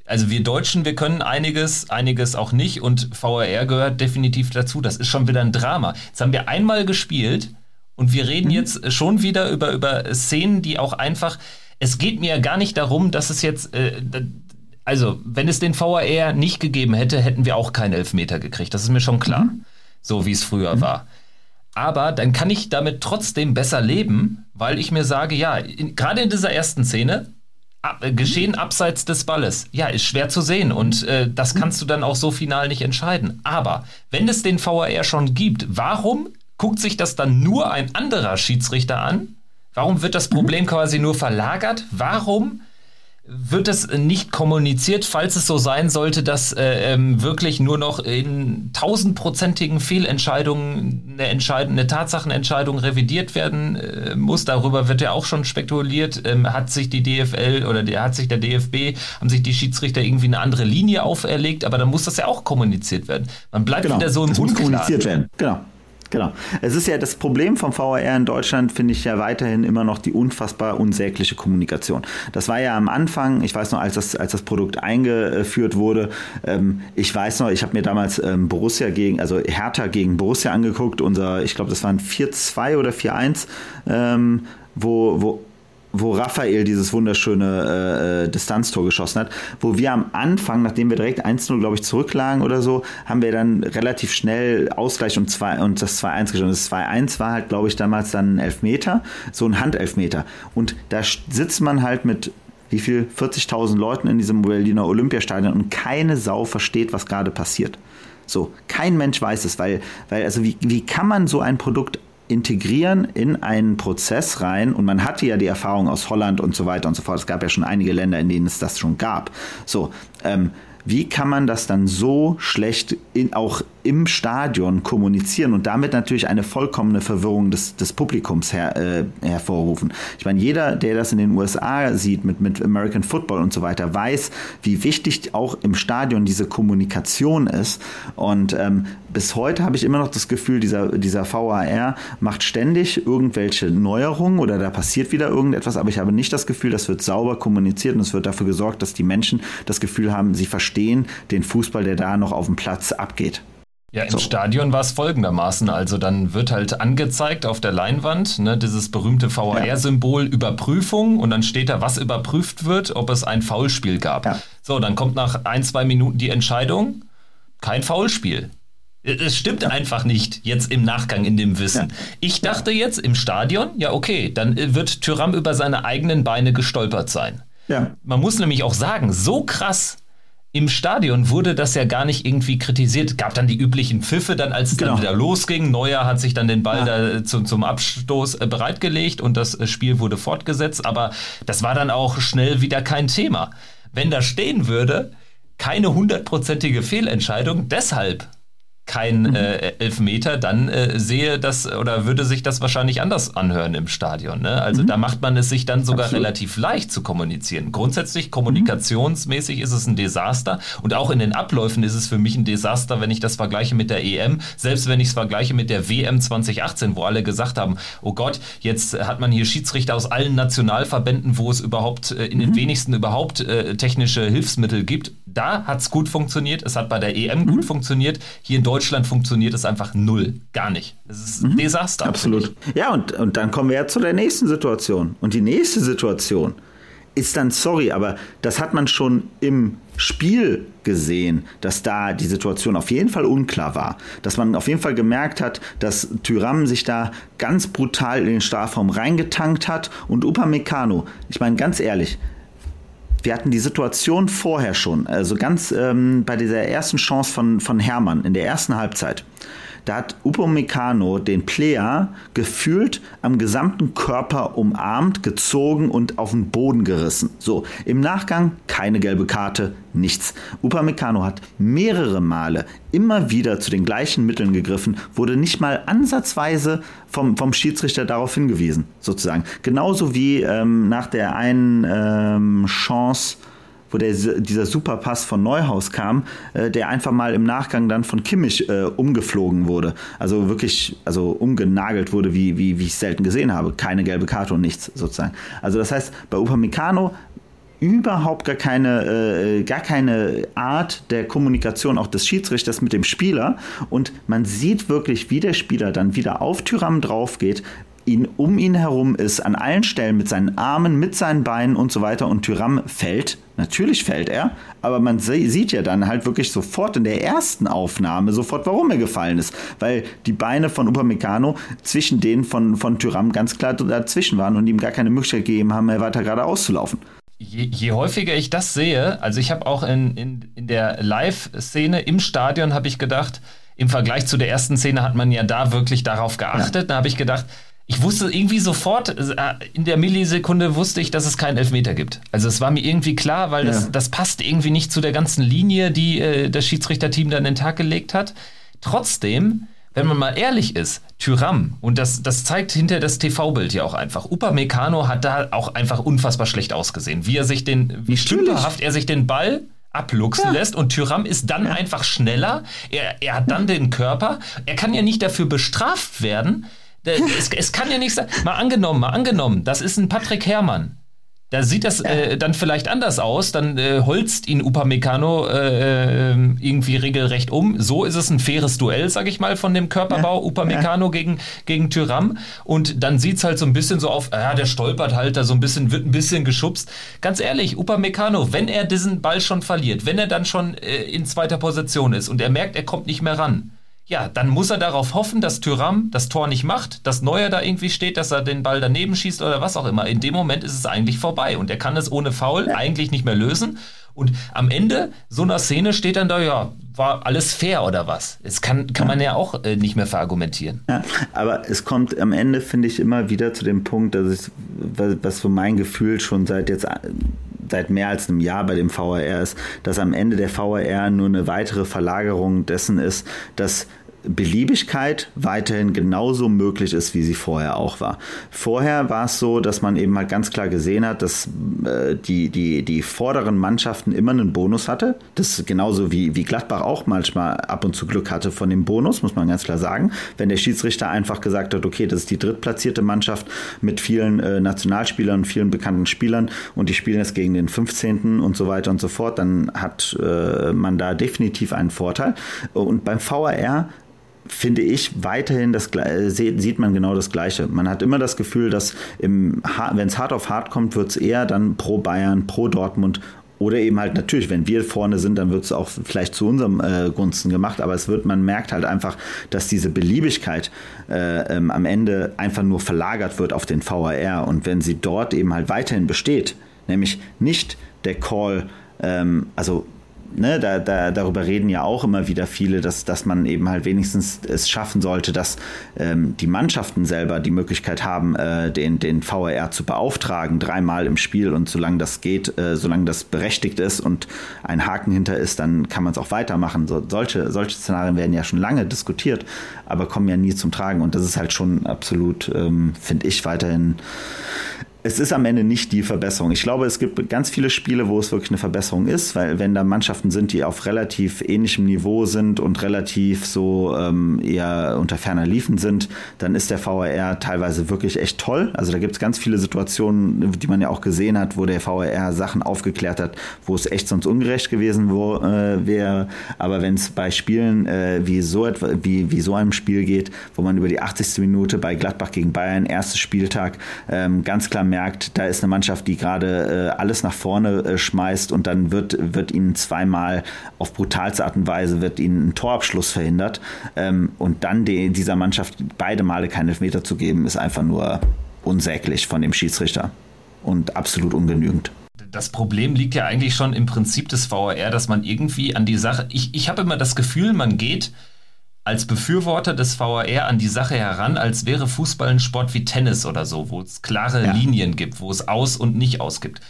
S1: also wir Deutschen, wir können einiges, einiges auch nicht und VAR gehört definitiv dazu. Das ist schon wieder ein Drama. Jetzt haben wir einmal gespielt und wir reden mhm. jetzt schon wieder über, über Szenen, die auch einfach, es geht mir ja gar nicht darum, dass es jetzt, äh, also, wenn es den VAR nicht gegeben hätte, hätten wir auch keinen Elfmeter gekriegt. Das ist mir schon klar. Mhm. So wie es früher mhm. war. Aber dann kann ich damit trotzdem besser leben, weil ich mir sage, ja, gerade in dieser ersten Szene, ab, äh, geschehen mhm. abseits des Balles. Ja, ist schwer zu sehen und äh, das mhm. kannst du dann auch so final nicht entscheiden. Aber wenn es den VAR schon gibt, warum guckt sich das dann nur ein anderer Schiedsrichter an? Warum wird das mhm. Problem quasi nur verlagert? Warum wird es nicht kommuniziert, falls es so sein sollte, dass äh, ähm, wirklich nur noch in tausendprozentigen Fehlentscheidungen eine, Entscheidung, eine Tatsachenentscheidung revidiert werden äh, muss. Darüber wird ja auch schon spekuliert. Ähm, hat sich die DFL oder der, hat sich der DFB, haben sich die Schiedsrichter irgendwie eine andere Linie auferlegt, aber dann muss das ja auch kommuniziert werden. Man bleibt genau. wieder so im
S2: das Unklaren. Muss kommuniziert werden. Genau. Genau. Es ist ja das Problem vom VAR in Deutschland, finde ich ja weiterhin immer noch die unfassbar unsägliche Kommunikation. Das war ja am Anfang, ich weiß noch, als das, als das Produkt eingeführt wurde, ähm, ich weiß noch, ich habe mir damals ähm, Borussia gegen, also Hertha gegen Borussia angeguckt, unser, ich glaube, das waren 4-2 oder 4-1, ähm, wo, wo wo Raphael dieses wunderschöne äh, äh, Distanztor geschossen hat, wo wir am Anfang, nachdem wir direkt 1-0, glaube ich, zurücklagen oder so, haben wir dann relativ schnell Ausgleich und, zwei, und das 2-1 geschossen. Das 2-1 war halt, glaube ich, damals dann ein Elfmeter, so ein Handelfmeter. Und da sitzt man halt mit wie viel 40.000 Leuten in diesem Berliner Olympiastadion und keine Sau versteht, was gerade passiert. So, kein Mensch weiß es, weil, weil also wie, wie kann man so ein Produkt integrieren in einen Prozess rein und man hatte ja die Erfahrung aus Holland und so weiter und so fort. Es gab ja schon einige Länder, in denen es das schon gab. So, ähm, wie kann man das dann so schlecht in, auch im Stadion kommunizieren und damit natürlich eine vollkommene Verwirrung des, des Publikums her, äh, hervorrufen. Ich meine, jeder, der das in den USA sieht mit, mit American Football und so weiter, weiß, wie wichtig auch im Stadion diese Kommunikation ist. Und ähm, bis heute habe ich immer noch das Gefühl, dieser, dieser VAR macht ständig irgendwelche Neuerungen oder da passiert wieder irgendetwas, aber ich habe nicht das Gefühl, das wird sauber kommuniziert und es wird dafür gesorgt, dass die Menschen das Gefühl haben, sie verstehen den Fußball, der da noch auf dem Platz abgeht.
S1: Ja, im so. Stadion war es folgendermaßen. Also dann wird halt angezeigt auf der Leinwand, ne, dieses berühmte VAR-Symbol Überprüfung und dann steht da, was überprüft wird, ob es ein Foulspiel gab. Ja. So, dann kommt nach ein, zwei Minuten die Entscheidung, kein Foulspiel. Es stimmt einfach nicht jetzt im Nachgang in dem Wissen. Ja. Ich dachte jetzt im Stadion, ja okay, dann wird Tyram über seine eigenen Beine gestolpert sein. Ja. Man muss nämlich auch sagen, so krass im Stadion wurde das ja gar nicht irgendwie kritisiert. Gab dann die üblichen Pfiffe, dann als es genau. dann wieder losging. Neuer hat sich dann den Ball ja. da zum, zum Abstoß äh, bereitgelegt und das äh, Spiel wurde fortgesetzt. Aber das war dann auch schnell wieder kein Thema. Wenn da stehen würde, keine hundertprozentige Fehlentscheidung, deshalb kein mhm. äh, Elfmeter, dann äh, sehe das oder würde sich das wahrscheinlich anders anhören im Stadion. Ne? Also mhm. da macht man es sich dann sogar Absolut. relativ leicht zu kommunizieren. Grundsätzlich kommunikationsmäßig ist es ein Desaster und auch in den Abläufen ist es für mich ein Desaster, wenn ich das vergleiche mit der EM, selbst wenn ich es vergleiche mit der WM 2018, wo alle gesagt haben, oh Gott, jetzt hat man hier Schiedsrichter aus allen Nationalverbänden, wo es überhaupt äh, in mhm. den wenigsten überhaupt äh, technische Hilfsmittel gibt. Da hat es gut funktioniert, es hat bei der EM gut mhm. funktioniert. Hier in Deutschland Deutschland funktioniert es einfach null. Gar nicht. Es ist ein mhm. Desaster.
S2: Absolut. Ja, und, und dann kommen wir ja zu der nächsten Situation. Und die nächste Situation ist dann, sorry, aber das hat man schon im Spiel gesehen, dass da die Situation auf jeden Fall unklar war. Dass man auf jeden Fall gemerkt hat, dass Tyram sich da ganz brutal in den Strafraum reingetankt hat und Upamecano, ich meine ganz ehrlich, wir hatten die Situation vorher schon, also ganz ähm, bei dieser ersten Chance von, von Hermann in der ersten Halbzeit. Da hat Upamecano den Player gefühlt am gesamten Körper umarmt, gezogen und auf den Boden gerissen. So, im Nachgang keine gelbe Karte, nichts. Upamecano hat mehrere Male immer wieder zu den gleichen Mitteln gegriffen, wurde nicht mal ansatzweise vom, vom Schiedsrichter darauf hingewiesen, sozusagen. Genauso wie ähm, nach der einen ähm, Chance wo der, dieser Superpass von Neuhaus kam, äh, der einfach mal im Nachgang dann von Kimmich äh, umgeflogen wurde. Also wirklich, also umgenagelt wurde, wie, wie, wie ich selten gesehen habe. Keine gelbe Karte und nichts sozusagen. Also das heißt, bei Upamecano überhaupt gar keine, äh, gar keine Art der Kommunikation auch des Schiedsrichters mit dem Spieler und man sieht wirklich, wie der Spieler dann wieder auf Tyram drauf geht, ihn um ihn herum ist, an allen Stellen mit seinen Armen, mit seinen Beinen und so weiter und Tyram fällt. Natürlich fällt er, aber man sieht ja dann halt wirklich sofort in der ersten Aufnahme sofort, warum er gefallen ist. Weil die Beine von Upamecano zwischen denen von, von Tyram ganz klar dazwischen waren und ihm gar keine Möglichkeit gegeben haben, er weiter geradeaus zu laufen.
S1: Je, je, häufiger ich das sehe, also ich habe auch in, in, in der Live-Szene im Stadion, habe ich gedacht, im Vergleich zu der ersten Szene hat man ja da wirklich darauf geachtet. Ja. Da habe ich gedacht, ich wusste irgendwie sofort, äh, in der Millisekunde wusste ich, dass es keinen Elfmeter gibt. Also es war mir irgendwie klar, weil das, ja. das passt irgendwie nicht zu der ganzen Linie, die äh, das Schiedsrichterteam dann in den Tag gelegt hat. Trotzdem, wenn man mal ehrlich ist, Tyram, und das, das zeigt hinter das TV-Bild ja auch einfach, Upamecano hat da auch einfach unfassbar schlecht ausgesehen. Wie er sich den, wie stümperhaft er sich den Ball abluchsen ja. lässt und Tyram ist dann ja. einfach schneller. Er, er hat dann den Körper. Er kann ja nicht dafür bestraft werden, es, es, kann ja nicht sein. Mal angenommen, mal angenommen, das ist ein Patrick Herrmann. Da sieht das äh, dann vielleicht anders aus. Dann äh, holzt ihn Upamecano äh, ähm, irgendwie regelrecht um. So ist es ein faires Duell, sag ich mal, von dem Körperbau ja. Upamecano ja. gegen, gegen Tyram. Und dann sieht es halt so ein bisschen so auf, ja, der stolpert halt da so ein bisschen, wird ein bisschen geschubst. Ganz ehrlich, Upamecano, wenn er diesen Ball schon verliert, wenn er dann schon äh, in zweiter Position ist und er merkt, er kommt nicht mehr ran, ja, dann muss er darauf hoffen, dass Tyram das Tor nicht macht, dass Neuer da irgendwie steht, dass er den Ball daneben schießt oder was auch immer. In dem Moment ist es eigentlich vorbei und er kann es ohne Foul eigentlich nicht mehr lösen. Und am Ende so einer Szene steht dann da, ja, war alles fair oder was? Das kann, kann man ja auch äh, nicht mehr verargumentieren.
S2: Ja, aber es kommt am Ende, finde ich, immer wieder zu dem Punkt, dass es, was für mein Gefühl schon seit jetzt seit mehr als einem Jahr bei dem VAR ist, dass am Ende der VAR nur eine weitere Verlagerung dessen ist, dass Beliebigkeit weiterhin genauso möglich ist, wie sie vorher auch war. Vorher war es so, dass man eben halt ganz klar gesehen hat, dass äh, die, die, die vorderen Mannschaften immer einen Bonus hatte. Das ist genauso wie, wie Gladbach auch manchmal ab und zu Glück hatte von dem Bonus, muss man ganz klar sagen. Wenn der Schiedsrichter einfach gesagt hat, okay, das ist die drittplatzierte Mannschaft mit vielen äh, Nationalspielern vielen bekannten Spielern und die spielen jetzt gegen den 15. und so weiter und so fort, dann hat äh, man da definitiv einen Vorteil. Und beim VAR finde ich, weiterhin das äh, sieht man genau das Gleiche. Man hat immer das Gefühl, dass wenn es hart auf hart kommt, wird es eher dann pro Bayern, pro Dortmund oder eben halt natürlich, wenn wir vorne sind, dann wird es auch vielleicht zu unserem äh, Gunsten gemacht, aber es wird, man merkt halt einfach, dass diese Beliebigkeit äh, ähm, am Ende einfach nur verlagert wird auf den VAR und wenn sie dort eben halt weiterhin besteht, nämlich nicht der Call, ähm, also ne, da, da, darüber reden ja auch immer wieder viele, dass, dass man eben halt wenigstens es schaffen sollte, dass ähm, die Mannschaften selber die Möglichkeit haben, äh, den, den VAR zu beauftragen, dreimal im Spiel und solange das geht, äh, solange das berechtigt ist und ein Haken hinter ist, dann kann man es auch weitermachen. So, solche, solche Szenarien werden ja schon lange diskutiert, aber kommen ja nie zum Tragen und das ist halt schon absolut, ähm, finde ich, weiterhin es ist am Ende nicht die Verbesserung. Ich glaube, es gibt ganz viele Spiele, wo es wirklich eine Verbesserung ist, weil wenn da Mannschaften sind, die auf relativ ähnlichem Niveau sind und relativ so ähm, eher unter ferner Liefen sind, dann ist der VAR teilweise wirklich echt toll. Also da gibt es ganz viele Situationen, die man ja auch gesehen hat, wo der VAR Sachen aufgeklärt hat, wo es echt sonst ungerecht gewesen äh, wäre. Aber wenn es bei Spielen äh, wie, so etwa, wie, wie so einem Spiel geht, wo man über die 80. Minute bei Gladbach gegen Bayern, erstes Spieltag, ähm, ganz klar da ist eine Mannschaft, die gerade äh, alles nach vorne äh, schmeißt und dann wird, wird ihnen zweimal auf brutalste Art und Weise wird ihnen ein Torabschluss verhindert. Ähm, und dann die, dieser Mannschaft beide Male keinen Elfmeter zu geben, ist einfach nur unsäglich von dem Schiedsrichter und absolut ungenügend
S1: das Problem liegt ja eigentlich schon im Prinzip des VAR, dass man irgendwie an die Sache, ich, ich habe immer das Gefühl, man geht als Befürworter des VAR an die Sache heran, als wäre Fußball ein Sport wie Tennis oder so, wo es klare ja. Linien gibt, wo es aus und nicht aus gibt.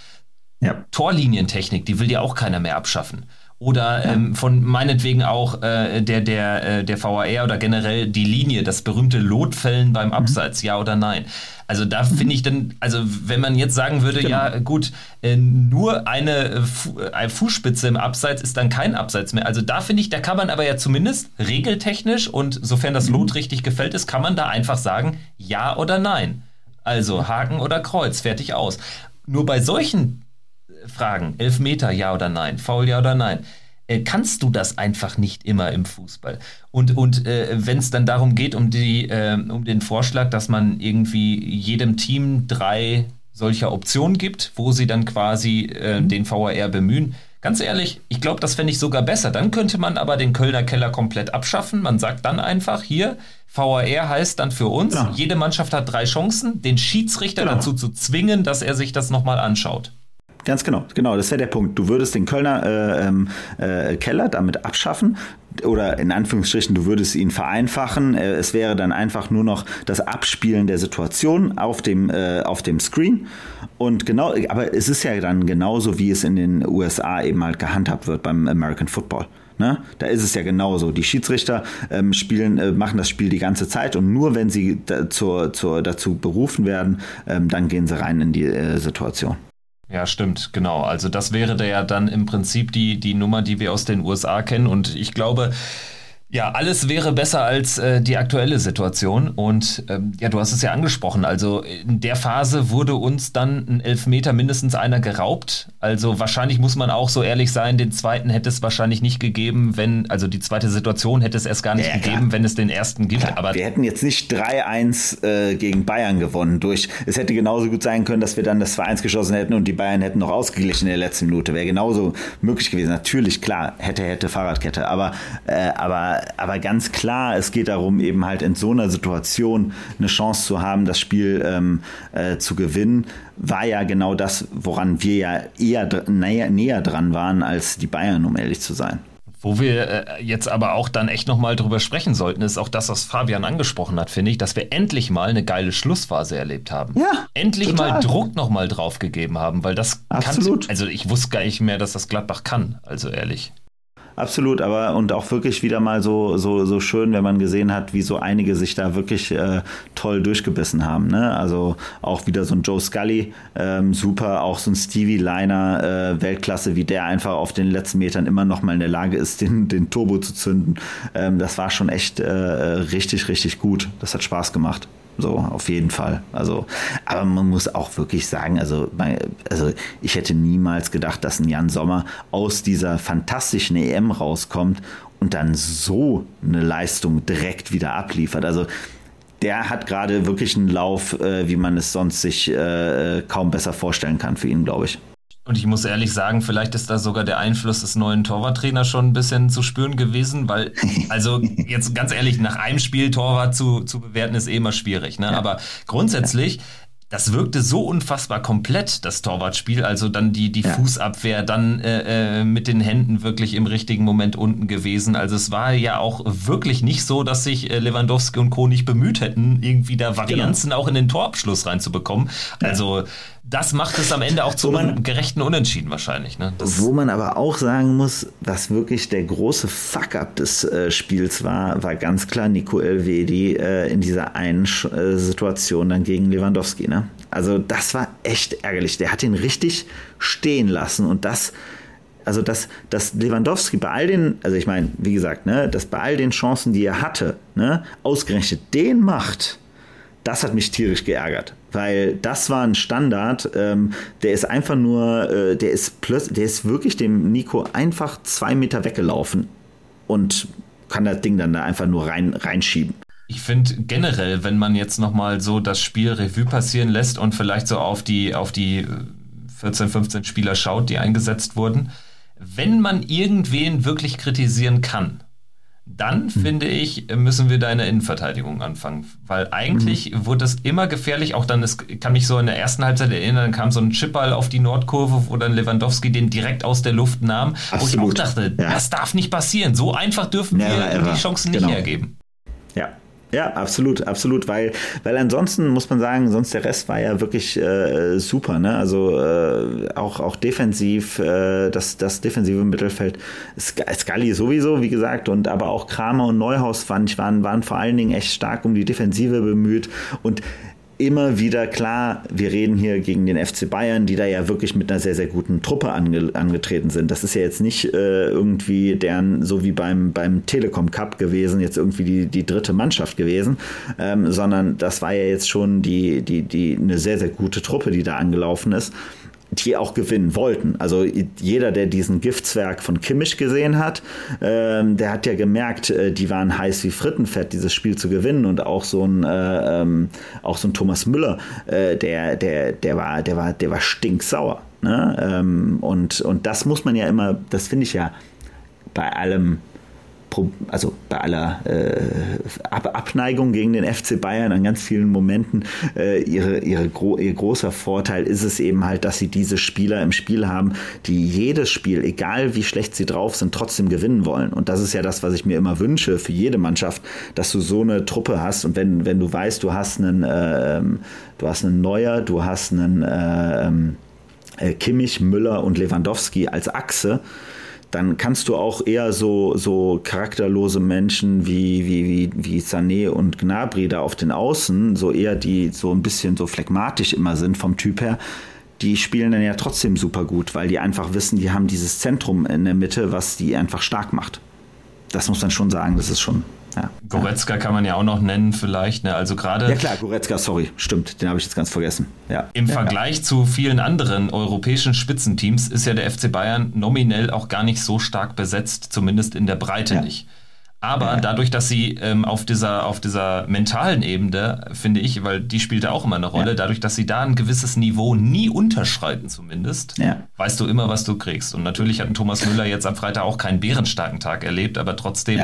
S1: Ja. Torlinientechnik, die will ja auch keiner mehr abschaffen oder ähm, von meinetwegen auch äh, der, der, äh, der VAR oder generell die Linie, das berühmte Lotfällen beim mhm. Abseits, mhm. ja oder nein. Also da mhm. finde ich dann, also wenn man jetzt sagen würde, genau. ja gut, äh, nur eine, äh, Fu eine Fußspitze im Abseits ist dann kein Abseits mehr. Also da finde ich, da kann man aber ja zumindest regeltechnisch und sofern das mhm. Lot richtig gefällt ist, kann man da einfach sagen, ja oder nein. Also Haken oder Kreuz, fertig aus. Nur bei solchen fragen, Elfmeter ja oder nein, Foul ja oder nein, äh, kannst du das einfach nicht immer im Fußball. Und, und äh, wenn es dann darum geht, um, die, äh, um den Vorschlag, dass man irgendwie jedem Team drei solcher Optionen gibt, wo sie dann quasi äh, mhm. den VAR bemühen, Ganz ehrlich, ich glaube, das fände ich sogar besser. Dann könnte man aber den Kölner Keller komplett abschaffen. Man sagt dann einfach hier, VAR heißt dann für uns, genau. jede Mannschaft hat drei Chancen, den Schiedsrichter genau. dazu zu zwingen, dass er sich das nochmal anschaut.
S2: Ganz genau, genau, das wäre der Punkt. Du würdest den Kölner äh, ähm, äh, Keller damit abschaffen oder in Anführungsstrichen, du würdest ihn vereinfachen. Äh, es wäre dann einfach nur noch das Abspielen der Situation auf dem, äh, auf dem Screen. Und genau, aber es ist ja dann genauso, wie es in den USA eben halt gehandhabt wird beim American Football. Ne? Da ist es ja genauso. Die Schiedsrichter ähm, spielen, äh, machen das Spiel die ganze Zeit und nur wenn sie da, zur, zur, dazu berufen werden, ähm, dann gehen sie rein in die äh, Situation.
S1: Ja, stimmt, genau. Also das wäre da ja dann im Prinzip die, die Nummer, die wir aus den USA kennen. Und ich glaube, ja, alles wäre besser als äh, die aktuelle Situation. Und ähm, ja, du hast es ja angesprochen. Also in der Phase wurde uns dann ein Elfmeter mindestens einer geraubt. Also wahrscheinlich muss man auch so ehrlich sein, den zweiten hätte es wahrscheinlich nicht gegeben, wenn, also die zweite Situation hätte es erst gar nicht ja, gegeben, wenn es den ersten gibt.
S2: Klar, aber wir hätten jetzt nicht 3-1 äh, gegen Bayern gewonnen durch. Es hätte genauso gut sein können, dass wir dann das 2-1 geschossen hätten und die Bayern hätten noch ausgeglichen in der letzten Minute. Wäre genauso möglich gewesen. Natürlich, klar, hätte, hätte Fahrradkette. Aber, äh, aber aber ganz klar, es geht darum, eben halt in so einer Situation eine Chance zu haben, das Spiel ähm, äh, zu gewinnen, war ja genau das, woran wir ja eher näher, näher dran waren als die Bayern, um ehrlich zu sein.
S1: Wo wir äh, jetzt aber auch dann echt nochmal drüber sprechen sollten, ist auch das, was Fabian angesprochen hat, finde ich, dass wir endlich mal eine geile Schlussphase erlebt haben.
S2: Ja.
S1: Endlich total. mal Druck nochmal draufgegeben haben, weil das
S2: Absolut.
S1: kann. Also ich wusste gar nicht mehr, dass das Gladbach kann, also ehrlich.
S2: Absolut, aber und auch wirklich wieder mal so, so, so schön, wenn man gesehen hat, wie so einige sich da wirklich äh, toll durchgebissen haben. Ne? Also auch wieder so ein Joe Scully, ähm, super, auch so ein Stevie Liner, äh, Weltklasse, wie der einfach auf den letzten Metern immer noch mal in der Lage ist, den, den Turbo zu zünden. Ähm, das war schon echt äh, richtig, richtig gut. Das hat Spaß gemacht. So, auf jeden Fall. Also, aber man muss auch wirklich sagen, also, also ich hätte niemals gedacht, dass ein Jan Sommer aus dieser fantastischen EM rauskommt und dann so eine Leistung direkt wieder abliefert. Also, der hat gerade wirklich einen Lauf, äh, wie man es sonst sich äh, kaum besser vorstellen kann für ihn, glaube ich.
S1: Und ich muss ehrlich sagen, vielleicht ist da sogar der Einfluss des neuen Torwarttrainers schon ein bisschen zu spüren gewesen, weil, also jetzt ganz ehrlich, nach einem Spiel Torwart zu, zu bewerten ist eh immer schwierig. Ne? Ja. Aber grundsätzlich, das wirkte so unfassbar komplett, das Torwartspiel. Also dann die, die ja. Fußabwehr, dann äh, äh, mit den Händen wirklich im richtigen Moment unten gewesen. Also es war ja auch wirklich nicht so, dass sich äh, Lewandowski und Co. nicht bemüht hätten, irgendwie da Varianzen genau. auch in den Torabschluss reinzubekommen. Also das macht es am Ende auch zu einem gerechten Unentschieden wahrscheinlich. Ne?
S2: wo man aber auch sagen muss, was wirklich der große Fuck-up des äh, Spiels war, war ganz klar Nico Elvedi äh, in dieser einen äh, Situation dann gegen Lewandowski. Ne? Also das war echt ärgerlich. Der hat ihn richtig stehen lassen und das also dass, dass Lewandowski bei all den, also ich meine, wie gesagt, ne, dass bei all den Chancen, die er hatte, ne, ausgerechnet den macht, das hat mich tierisch geärgert, weil das war ein Standard, ähm, der ist einfach nur, äh, der ist plötzlich, der ist wirklich dem Nico einfach zwei Meter weggelaufen und kann das Ding dann da einfach nur rein, reinschieben.
S1: Ich finde generell, wenn man jetzt nochmal so das Spiel Revue passieren lässt und vielleicht so auf die, auf die 14, 15 Spieler schaut, die eingesetzt wurden, wenn man irgendwen wirklich kritisieren kann, dann hm. finde ich, müssen wir deine Innenverteidigung anfangen. Weil eigentlich hm. wurde es immer gefährlich. Auch dann, es kann mich so in der ersten Halbzeit erinnern, kam so ein Chipball auf die Nordkurve, wo dann Lewandowski den direkt aus der Luft nahm. Absolut. Wo ich auch dachte, ja. das darf nicht passieren. So einfach dürfen Never wir ever. die Chancen nicht genau. hergeben.
S2: Ja, ja, absolut, absolut, weil, weil ansonsten muss man sagen, sonst der Rest war ja wirklich äh, super, ne? Also äh, auch, auch defensiv, äh, das, das defensive Mittelfeld, Scully sowieso, wie gesagt, und aber auch Kramer und Neuhaus fand ich, waren, waren vor allen Dingen echt stark um die Defensive bemüht und immer wieder klar, wir reden hier gegen den FC Bayern, die da ja wirklich mit einer sehr, sehr guten Truppe ange angetreten sind. Das ist ja jetzt nicht äh, irgendwie deren, so wie beim, beim Telekom Cup gewesen, jetzt irgendwie die, die dritte Mannschaft gewesen, ähm, sondern das war ja jetzt schon die, die, die, eine sehr, sehr gute Truppe, die da angelaufen ist die auch gewinnen wollten. Also jeder, der diesen Giftzwerg von Kimmich gesehen hat, ähm, der hat ja gemerkt, äh, die waren heiß wie Frittenfett, dieses Spiel zu gewinnen. Und auch so ein, äh, ähm, auch so ein Thomas Müller, äh, der, der, der war, der war, der war stinksauer. Ne? Ähm, und, und das muss man ja immer, das finde ich ja bei allem also bei aller äh, Abneigung gegen den FC Bayern an ganz vielen Momenten, äh, ihre, ihre gro ihr großer Vorteil ist es eben halt, dass sie diese Spieler im Spiel haben, die jedes Spiel, egal wie schlecht sie drauf sind, trotzdem gewinnen wollen. Und das ist ja das, was ich mir immer wünsche für jede Mannschaft, dass du so eine Truppe hast und wenn, wenn du weißt, du hast einen, äh, du hast einen Neuer, du hast einen äh, ähm, äh, Kimmich, Müller und Lewandowski als Achse, dann kannst du auch eher so, so charakterlose Menschen wie, wie, wie, wie Sané und Gnabry da auf den Außen, so eher die so ein bisschen so phlegmatisch immer sind vom Typ her, die spielen dann ja trotzdem super gut, weil die einfach wissen, die haben dieses Zentrum in der Mitte, was die einfach stark macht. Das muss man schon sagen, das ist schon ja.
S1: Goretzka kann man ja auch noch nennen, vielleicht. Ne? Also gerade.
S2: Ja klar, Goretzka, sorry, stimmt, den habe ich jetzt ganz vergessen. Ja.
S1: Im
S2: ja,
S1: Vergleich
S2: ja.
S1: zu vielen anderen europäischen Spitzenteams ist ja der FC Bayern nominell auch gar nicht so stark besetzt, zumindest in der Breite nicht. Aber dadurch, dass sie ähm, auf dieser auf dieser mentalen Ebene, finde ich, weil die spielte auch immer eine Rolle, dadurch, dass sie da ein gewisses Niveau nie unterschreiten, zumindest, weißt du immer, was du kriegst. Und natürlich hat ein Thomas Müller jetzt am Freitag auch keinen bärenstarken Tag erlebt, aber trotzdem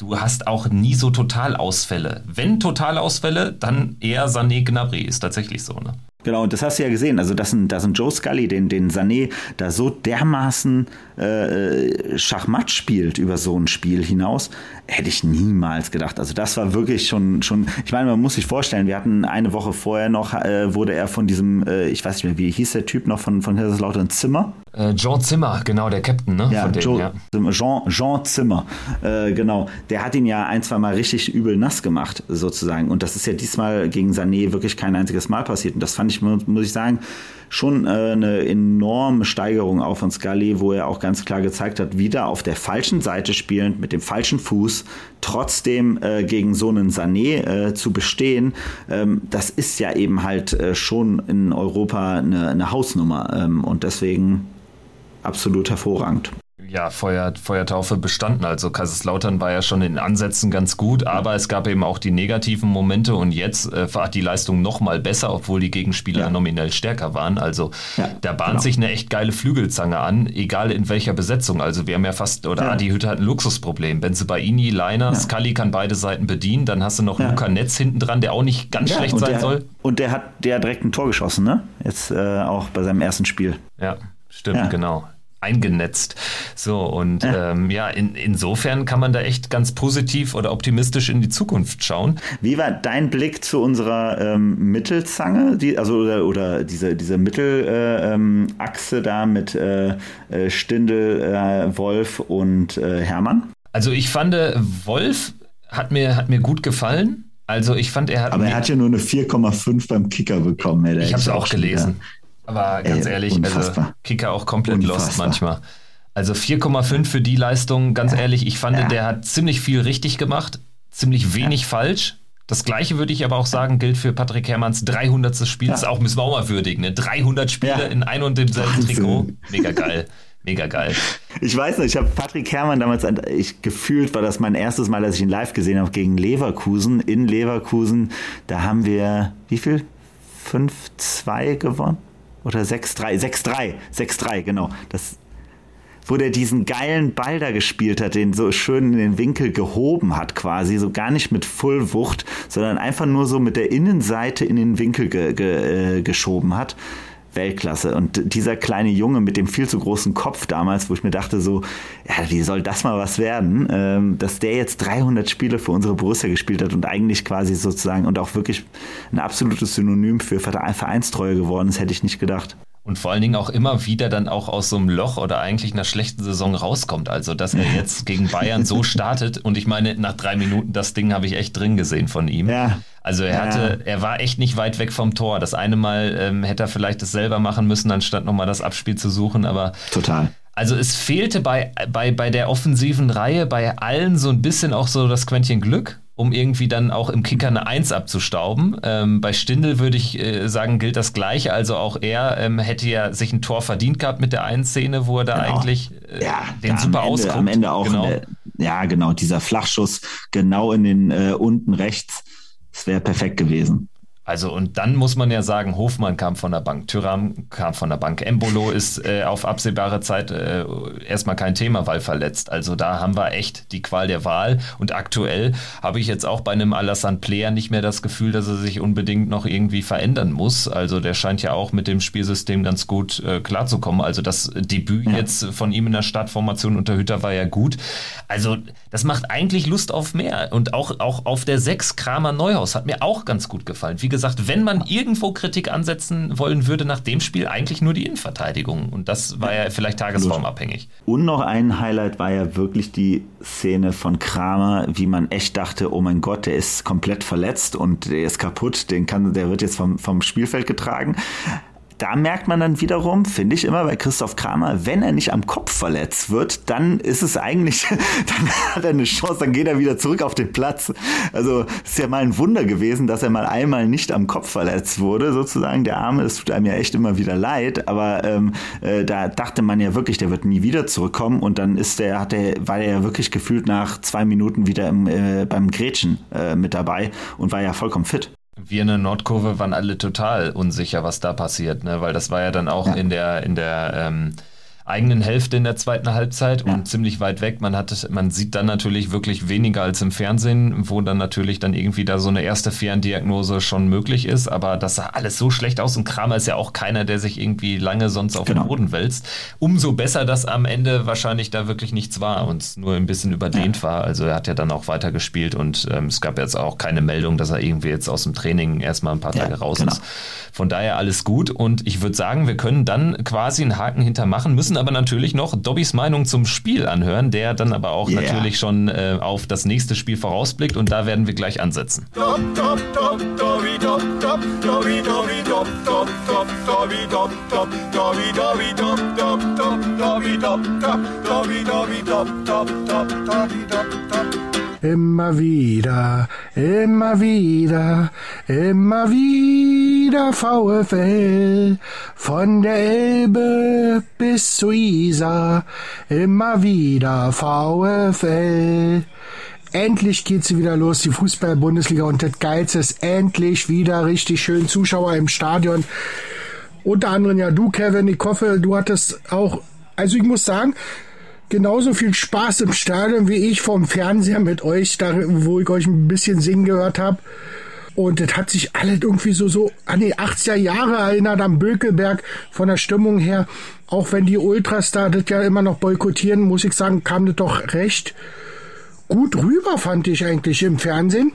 S1: du hast auch nie so Totalausfälle. Wenn Totalausfälle, dann eher Sané Gnabry, ist tatsächlich so, ne?
S2: Genau, und das hast du ja gesehen. Also, dass ein, dass ein Joe Scully den, den Sané da so dermaßen äh, Schachmatt spielt über so ein Spiel hinaus, hätte ich niemals gedacht. Also, das war wirklich schon, schon ich meine, man muss sich vorstellen, wir hatten eine Woche vorher noch, äh, wurde er von diesem, äh, ich weiß nicht mehr, wie hieß der Typ noch von, von Kaiserslautern Zimmer?
S1: Äh, Jean Zimmer, genau, der Captain, ne?
S2: Ja,
S1: dem,
S2: Joe, ja. Jean, Jean Zimmer, äh, genau. Der hat ihn ja ein, zwei Mal richtig übel nass gemacht, sozusagen. Und das ist ja diesmal gegen Sané wirklich kein einziges Mal passiert. Und das fand ich, muss ich sagen, schon äh, eine enorme Steigerung auch von Scully, wo er auch ganz klar gezeigt hat, wieder auf der falschen Seite spielend, mit dem falschen Fuß, trotzdem äh, gegen so einen Sané äh, zu bestehen, ähm, das ist ja eben halt äh, schon in Europa eine, eine Hausnummer. Ähm, und deswegen absolut hervorragend
S1: ja, Feuer, Feuertaufe bestanden. Also Kaiserslautern war ja schon in Ansätzen ganz gut, aber es gab eben auch die negativen Momente und jetzt äh, war die Leistung noch mal besser, obwohl die Gegenspieler ja. nominell stärker waren. Also ja, da bahnt genau. sich eine echt geile Flügelzange an, egal in welcher Besetzung. Also wir haben ja fast, oder ja. Adi Hütte hat ein Luxusproblem. Benzebaini, Leiner, ja. Scully kann beide Seiten bedienen, dann hast du noch Luca Netz hinten dran, der auch nicht ganz schlecht sein
S2: der,
S1: soll.
S2: Und der hat der direkt ein Tor geschossen, ne? Jetzt äh, auch bei seinem ersten Spiel.
S1: Ja, stimmt, genau eingenetzt. So, und ja, ähm, ja in, insofern kann man da echt ganz positiv oder optimistisch in die Zukunft schauen.
S2: Wie war dein Blick zu unserer ähm, Mittelzange, die, also oder, oder diese, diese Mittelachse äh, da mit äh, äh, Stindel, äh, Wolf und äh, Hermann?
S1: Also ich fand, äh, Wolf hat mir, hat mir gut gefallen. Also ich fand, er hat.
S2: Aber er hat ja nur eine 4,5 beim Kicker bekommen.
S1: Ey, ich habe es auch gelesen. Aber ganz Ey, ehrlich, also unfassbar. also Kicker auch komplett unfassbar. lost manchmal. Also 4,5 für die Leistung, ganz ja. ehrlich, ich fand, ja. der hat ziemlich viel richtig gemacht, ziemlich wenig ja. falsch. Das gleiche würde ich aber auch sagen, gilt für Patrick Herrmanns 300. Spiel. Das auch müssen wir auch mal würdigen. Ne? 300 Spiele in ein und demselben. Trikot. Mega geil. Mega geil.
S2: Ich weiß nicht, ich habe Patrick Herrmann damals, ich gefühlt war das mein erstes Mal, dass ich ihn live gesehen habe gegen Leverkusen. In Leverkusen, da haben wir, wie viel? 5-2 gewonnen? Oder 6-3, 6-3, 6-3, genau. Das, wo der diesen geilen Ball da gespielt hat, den so schön in den Winkel gehoben hat quasi, so gar nicht mit Fullwucht, sondern einfach nur so mit der Innenseite in den Winkel ge, ge, äh, geschoben hat. Weltklasse. Und dieser kleine Junge mit dem viel zu großen Kopf damals, wo ich mir dachte so, ja, wie soll das mal was werden, ähm, dass der jetzt 300 Spiele für unsere Borussia gespielt hat und eigentlich quasi sozusagen und auch wirklich ein absolutes Synonym für Vereinstreue geworden ist, hätte ich nicht gedacht.
S1: Und vor allen Dingen auch immer wieder dann auch aus so einem Loch oder eigentlich einer schlechten Saison rauskommt. Also, dass er jetzt gegen Bayern so startet und ich meine, nach drei Minuten, das Ding habe ich echt drin gesehen von ihm. Ja. Also er hatte, ja. er war echt nicht weit weg vom Tor. Das eine Mal ähm, hätte er vielleicht das selber machen müssen, anstatt nochmal das Abspiel zu suchen, aber.
S2: Total.
S1: Also es fehlte bei, bei, bei der offensiven Reihe bei allen so ein bisschen auch so das Quäntchen Glück, um irgendwie dann auch im Kicker eine Eins abzustauben. Ähm, bei Stindel würde ich äh, sagen, gilt das Gleiche. Also auch er ähm, hätte ja sich ein Tor verdient gehabt mit der einen Szene, wo er da genau. eigentlich äh, ja, den super
S2: Ende, am Ende auch genau. Der, ja, genau, dieser Flachschuss genau in den äh, unten rechts es wäre perfekt gewesen.
S1: Also und dann muss man ja sagen, Hofmann kam von der Bank, Tyram kam von der Bank, Embolo ist äh, auf absehbare Zeit äh, erstmal kein Thema, weil verletzt. Also da haben wir echt die Qual der Wahl. Und aktuell habe ich jetzt auch bei einem Alassane Player nicht mehr das Gefühl, dass er sich unbedingt noch irgendwie verändern muss. Also der scheint ja auch mit dem Spielsystem ganz gut äh, klarzukommen. Also das Debüt ja. jetzt von ihm in der Startformation unter Hütter war ja gut. Also das macht eigentlich Lust auf mehr. Und auch, auch auf der 6 Kramer Neuhaus hat mir auch ganz gut gefallen. Wie gesagt, gesagt, wenn man irgendwo Kritik ansetzen wollen würde nach dem Spiel, eigentlich nur die Innenverteidigung. Und das war ja vielleicht tagesformabhängig.
S2: Und noch ein Highlight war ja wirklich die Szene von Kramer, wie man echt dachte, oh mein Gott, der ist komplett verletzt und der ist kaputt, den kann, der wird jetzt vom, vom Spielfeld getragen da merkt man dann wiederum, finde ich immer bei Christoph Kramer, wenn er nicht am Kopf verletzt wird, dann ist es eigentlich, dann hat er eine Chance, dann geht er wieder zurück auf den Platz. Also ist ja mal ein Wunder gewesen, dass er mal einmal nicht am Kopf verletzt wurde, sozusagen der Arme. Es tut einem ja echt immer wieder leid, aber ähm, äh, da dachte man ja wirklich, der wird nie wieder zurückkommen und dann ist der, hat der, war er ja wirklich gefühlt nach zwei Minuten wieder im, äh, beim Gretchen äh, mit dabei und war ja vollkommen fit
S1: wir in der Nordkurve waren alle total unsicher, was da passiert, ne? weil das war ja dann auch ja. in der, in der ähm, eigenen Hälfte in der zweiten Halbzeit ja. und ziemlich weit weg. Man hat, man sieht dann natürlich wirklich weniger als im Fernsehen, wo dann natürlich dann irgendwie da so eine erste Ferndiagnose schon möglich ist. Aber das sah alles so schlecht aus und Kramer ist ja auch keiner, der sich irgendwie lange sonst auf genau. den Boden wälzt. Umso besser, dass am Ende wahrscheinlich da wirklich nichts war und es nur ein bisschen überdehnt ja. war. Also er hat ja dann auch weitergespielt und ähm, es gab jetzt auch keine Meldung, dass er irgendwie jetzt aus dem Training erstmal ein paar Tage ja, raus genau. ist. Von daher alles gut und ich würde sagen, wir können dann quasi einen Haken hintermachen, müssen aber natürlich noch Dobbys Meinung zum Spiel anhören, der dann aber auch yeah. natürlich schon äh, auf das nächste Spiel vorausblickt und da werden wir gleich ansetzen.
S4: Immer wieder, immer wieder, immer wieder VfL. Von der Elbe bis zu Isar, immer wieder VfL. Endlich geht sie wieder los, die Fußball-Bundesliga. Und das Geilste ist endlich wieder richtig schön Zuschauer im Stadion. Unter anderem ja du, Kevin. Ich hoffe, du hattest auch, also ich muss sagen, genauso viel Spaß im Stadion wie ich vom Fernseher mit euch, da, wo ich euch ein bisschen singen gehört habe. Und das hat sich alle irgendwie so, so an die 80er Jahre erinnert am Bökelberg von der Stimmung her. Auch wenn die Ultras da das ja immer noch boykottieren, muss ich sagen, kam das doch recht gut rüber, fand ich eigentlich im Fernsehen.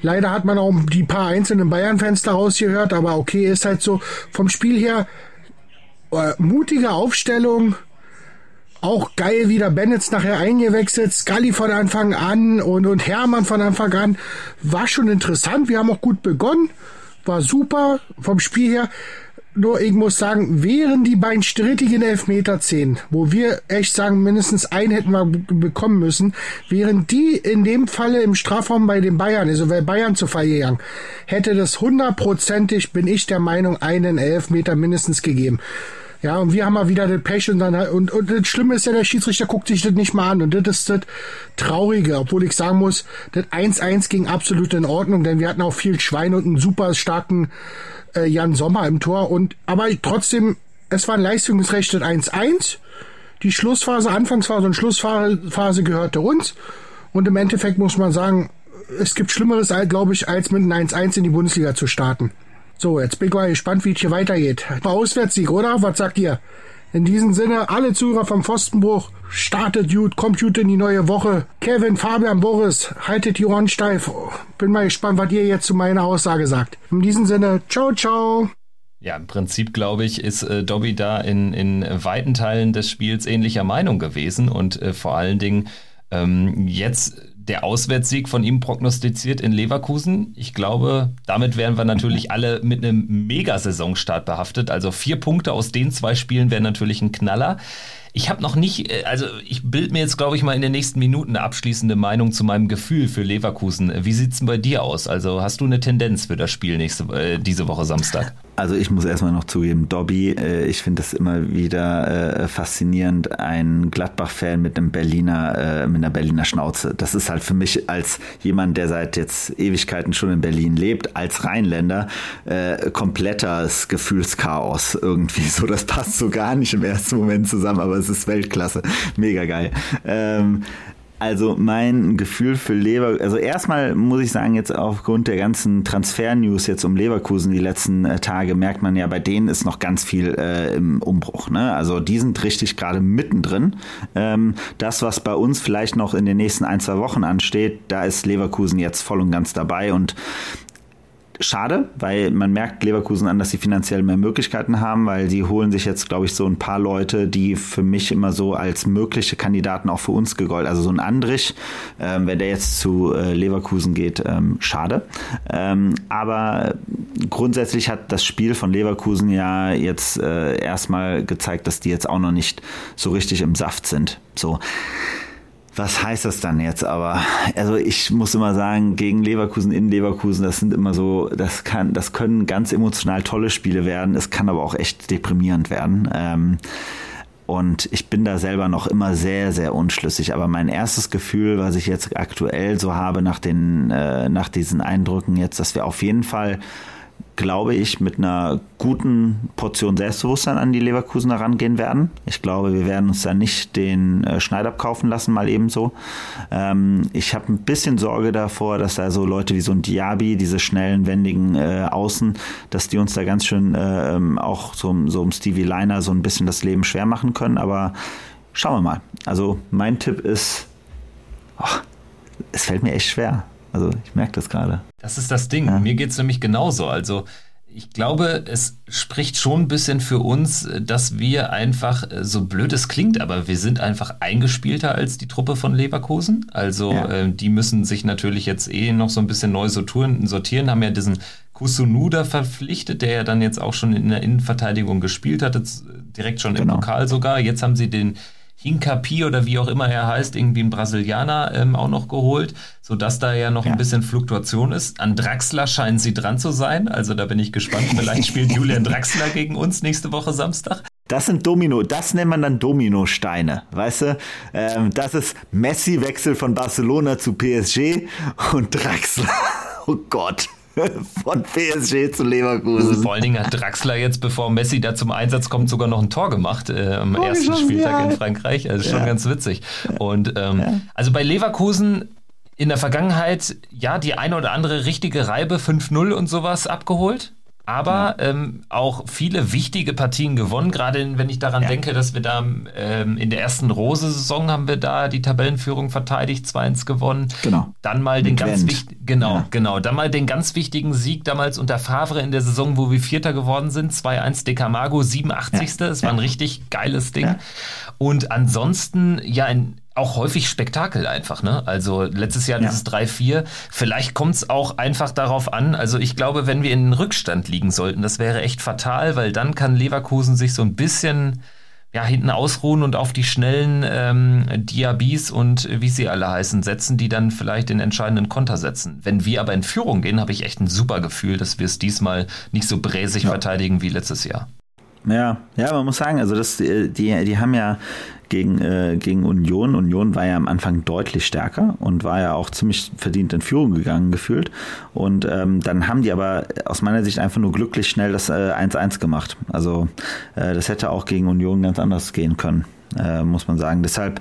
S4: Leider hat man auch die paar einzelnen Bayern-Fans daraus gehört, aber okay, ist halt so vom Spiel her äh, mutige Aufstellung, auch geil wieder Bennett nachher eingewechselt, Scully von Anfang an und, und Hermann von Anfang an. War schon interessant. Wir haben auch gut begonnen. War super vom Spiel her. Nur ich muss sagen, wären die beiden strittigen Elfmeter 10, wo wir echt sagen, mindestens einen hätten wir bekommen müssen, wären die in dem Falle im Strafraum bei den Bayern, also wäre Bayern zu Fall gegangen, hätte das hundertprozentig, bin ich der Meinung, einen Elfmeter mindestens gegeben. Ja, und wir haben mal wieder den Pech und dann und, und das Schlimme ist ja, der Schiedsrichter guckt sich das nicht mal an und das ist das Traurige, obwohl ich sagen muss, das 1-1 ging absolut in Ordnung, denn wir hatten auch viel Schwein und einen super starken äh, Jan Sommer im Tor und aber trotzdem, es war ein leistungsrechtes 1-1. Die Schlussphase, Anfangsphase und Schlussphase gehörte uns und im Endeffekt muss man sagen, es gibt Schlimmeres, glaube ich, als mit einem 1-1 in die Bundesliga zu starten. So, jetzt bin ich mal gespannt, wie es hier weitergeht. Auswärtssieg, oder? Was sagt ihr? In diesem Sinne, alle Zuhörer vom Pfostenbruch, startet gut, kommt gut in die neue Woche. Kevin, Fabian, Boris, haltet die Ohren steif. Bin mal gespannt, was ihr jetzt zu meiner Aussage sagt. In diesem Sinne, ciao, ciao.
S1: Ja, im Prinzip glaube ich, ist äh, Dobby da in, in weiten Teilen des Spiels ähnlicher Meinung gewesen und äh, vor allen Dingen ähm, jetzt der Auswärtssieg von ihm prognostiziert in Leverkusen. Ich glaube, damit wären wir natürlich alle mit einem Mega-Saisonstart behaftet. Also vier Punkte aus den zwei Spielen wären natürlich ein Knaller. Ich habe noch nicht, äh, also ich bild mir jetzt, glaube ich, mal in den nächsten Minuten eine abschließende Meinung zu meinem Gefühl für Leverkusen. Wie sieht's denn bei dir aus? Also hast du eine Tendenz für das Spiel nächste, äh, diese Woche Samstag?
S2: Also ich muss erstmal noch zugeben, Dobby, äh, ich finde das immer wieder äh, faszinierend, ein Gladbach-Fan mit einem Berliner, äh, mit einer Berliner Schnauze. Das ist halt für mich als jemand, der seit jetzt Ewigkeiten schon in Berlin lebt, als Rheinländer, äh, komplettes Gefühlschaos irgendwie. So, das passt so gar nicht im ersten Moment zusammen, aber es ist Weltklasse. Mega geil. Ähm, also mein Gefühl für Lever, also erstmal muss ich sagen, jetzt aufgrund der ganzen Transfer-News jetzt um Leverkusen die letzten äh, Tage merkt man ja, bei denen ist noch ganz viel äh, im Umbruch. Ne? Also die sind richtig gerade mittendrin. Ähm, das, was bei uns vielleicht noch in den nächsten ein, zwei Wochen ansteht, da ist Leverkusen jetzt voll und ganz dabei und schade, weil man merkt Leverkusen an, dass sie finanziell mehr Möglichkeiten haben, weil sie holen sich jetzt, glaube ich, so ein paar Leute, die für mich immer so als mögliche Kandidaten auch für uns gegolten. Also so ein Andrich, ähm, wenn der jetzt zu äh, Leverkusen geht, ähm, schade. Ähm, aber grundsätzlich hat das Spiel von Leverkusen ja jetzt äh, erstmal gezeigt, dass die jetzt auch noch nicht so richtig im Saft sind. So was heißt das dann jetzt aber? Also ich muss immer sagen, gegen Leverkusen in Leverkusen, das sind immer so, das kann, das können ganz emotional tolle Spiele werden. Es kann aber auch echt deprimierend werden. Ähm, und ich bin da selber noch immer sehr, sehr unschlüssig. Aber mein erstes Gefühl, was ich jetzt aktuell so habe nach den, äh, nach diesen Eindrücken jetzt, dass wir auf jeden Fall glaube ich, mit einer guten Portion Selbstbewusstsein an die Leverkusener rangehen werden. Ich glaube, wir werden uns da nicht den äh, Schneid abkaufen lassen, mal ebenso. Ähm, ich habe ein bisschen Sorge davor, dass da so Leute wie so ein Diaby, diese schnellen, wendigen äh, Außen, dass die uns da ganz schön äh, ähm, auch so, so um Stevie Liner so ein bisschen das Leben schwer machen können. Aber schauen wir mal. Also mein Tipp ist, oh, es fällt mir echt schwer. Also ich merke das gerade.
S1: Das ist das Ding. Ja. Mir geht es nämlich genauso. Also ich glaube, es spricht schon ein bisschen für uns, dass wir einfach, so blöd es klingt, aber wir sind einfach eingespielter als die Truppe von Leverkusen. Also ja. äh, die müssen sich natürlich jetzt eh noch so ein bisschen neu sortieren, sortieren haben ja diesen Kusunuda verpflichtet, der ja dann jetzt auch schon in der Innenverteidigung gespielt hat, direkt schon genau. im Pokal sogar. Jetzt haben sie den Hinkapi oder wie auch immer er heißt, irgendwie ein Brasilianer ähm, auch noch geholt, sodass da ja noch ja. ein bisschen Fluktuation ist. An Draxler scheinen sie dran zu sein, also da bin ich gespannt. Vielleicht spielt Julian Draxler gegen uns nächste Woche Samstag.
S2: Das sind Domino, das nennt man dann Dominosteine, weißt du? Ähm, das ist Messi-Wechsel von Barcelona zu PSG und Draxler. Oh Gott. von PSG zu Leverkusen.
S1: Vor allen Dingen hat Draxler jetzt, bevor Messi da zum Einsatz kommt, sogar noch ein Tor gemacht äh, am oh, ersten Spieltag ja. in Frankreich. Also schon ja. ganz witzig. Und ähm, ja. also bei Leverkusen in der Vergangenheit, ja, die eine oder andere richtige Reibe 5-0 und sowas abgeholt aber ja. ähm, auch viele wichtige Partien gewonnen. Gerade wenn ich daran ja. denke, dass wir da ähm, in der ersten Rose-Saison haben wir da die Tabellenführung verteidigt, 2-1 gewonnen.
S2: Genau.
S1: Dann mal den ganz wichtigen, genau, ja. genau, dann mal den ganz wichtigen Sieg damals unter Favre in der Saison, wo wir Vierter geworden sind, 2-1 De Camargo, 87. Das war ein richtig geiles Ding. Und ansonsten, ja, ein auch häufig Spektakel einfach, ne? Also letztes Jahr ja. dieses 3-4. Vielleicht kommt es auch einfach darauf an. Also ich glaube, wenn wir in den Rückstand liegen sollten, das wäre echt fatal, weil dann kann Leverkusen sich so ein bisschen ja, hinten ausruhen und auf die schnellen ähm, Diabis und wie sie alle heißen, setzen, die dann vielleicht den entscheidenden Konter setzen. Wenn wir aber in Führung gehen, habe ich echt ein super Gefühl, dass wir es diesmal nicht so bräsig ja. verteidigen wie letztes Jahr.
S2: Ja, ja, man muss sagen, also das, die, die haben ja gegen, äh, gegen Union. Union war ja am Anfang deutlich stärker und war ja auch ziemlich verdient in Führung gegangen gefühlt. Und ähm, dann haben die aber aus meiner Sicht einfach nur glücklich schnell das 1-1 äh, gemacht. Also äh, das hätte auch gegen Union ganz anders gehen können, äh, muss man sagen. Deshalb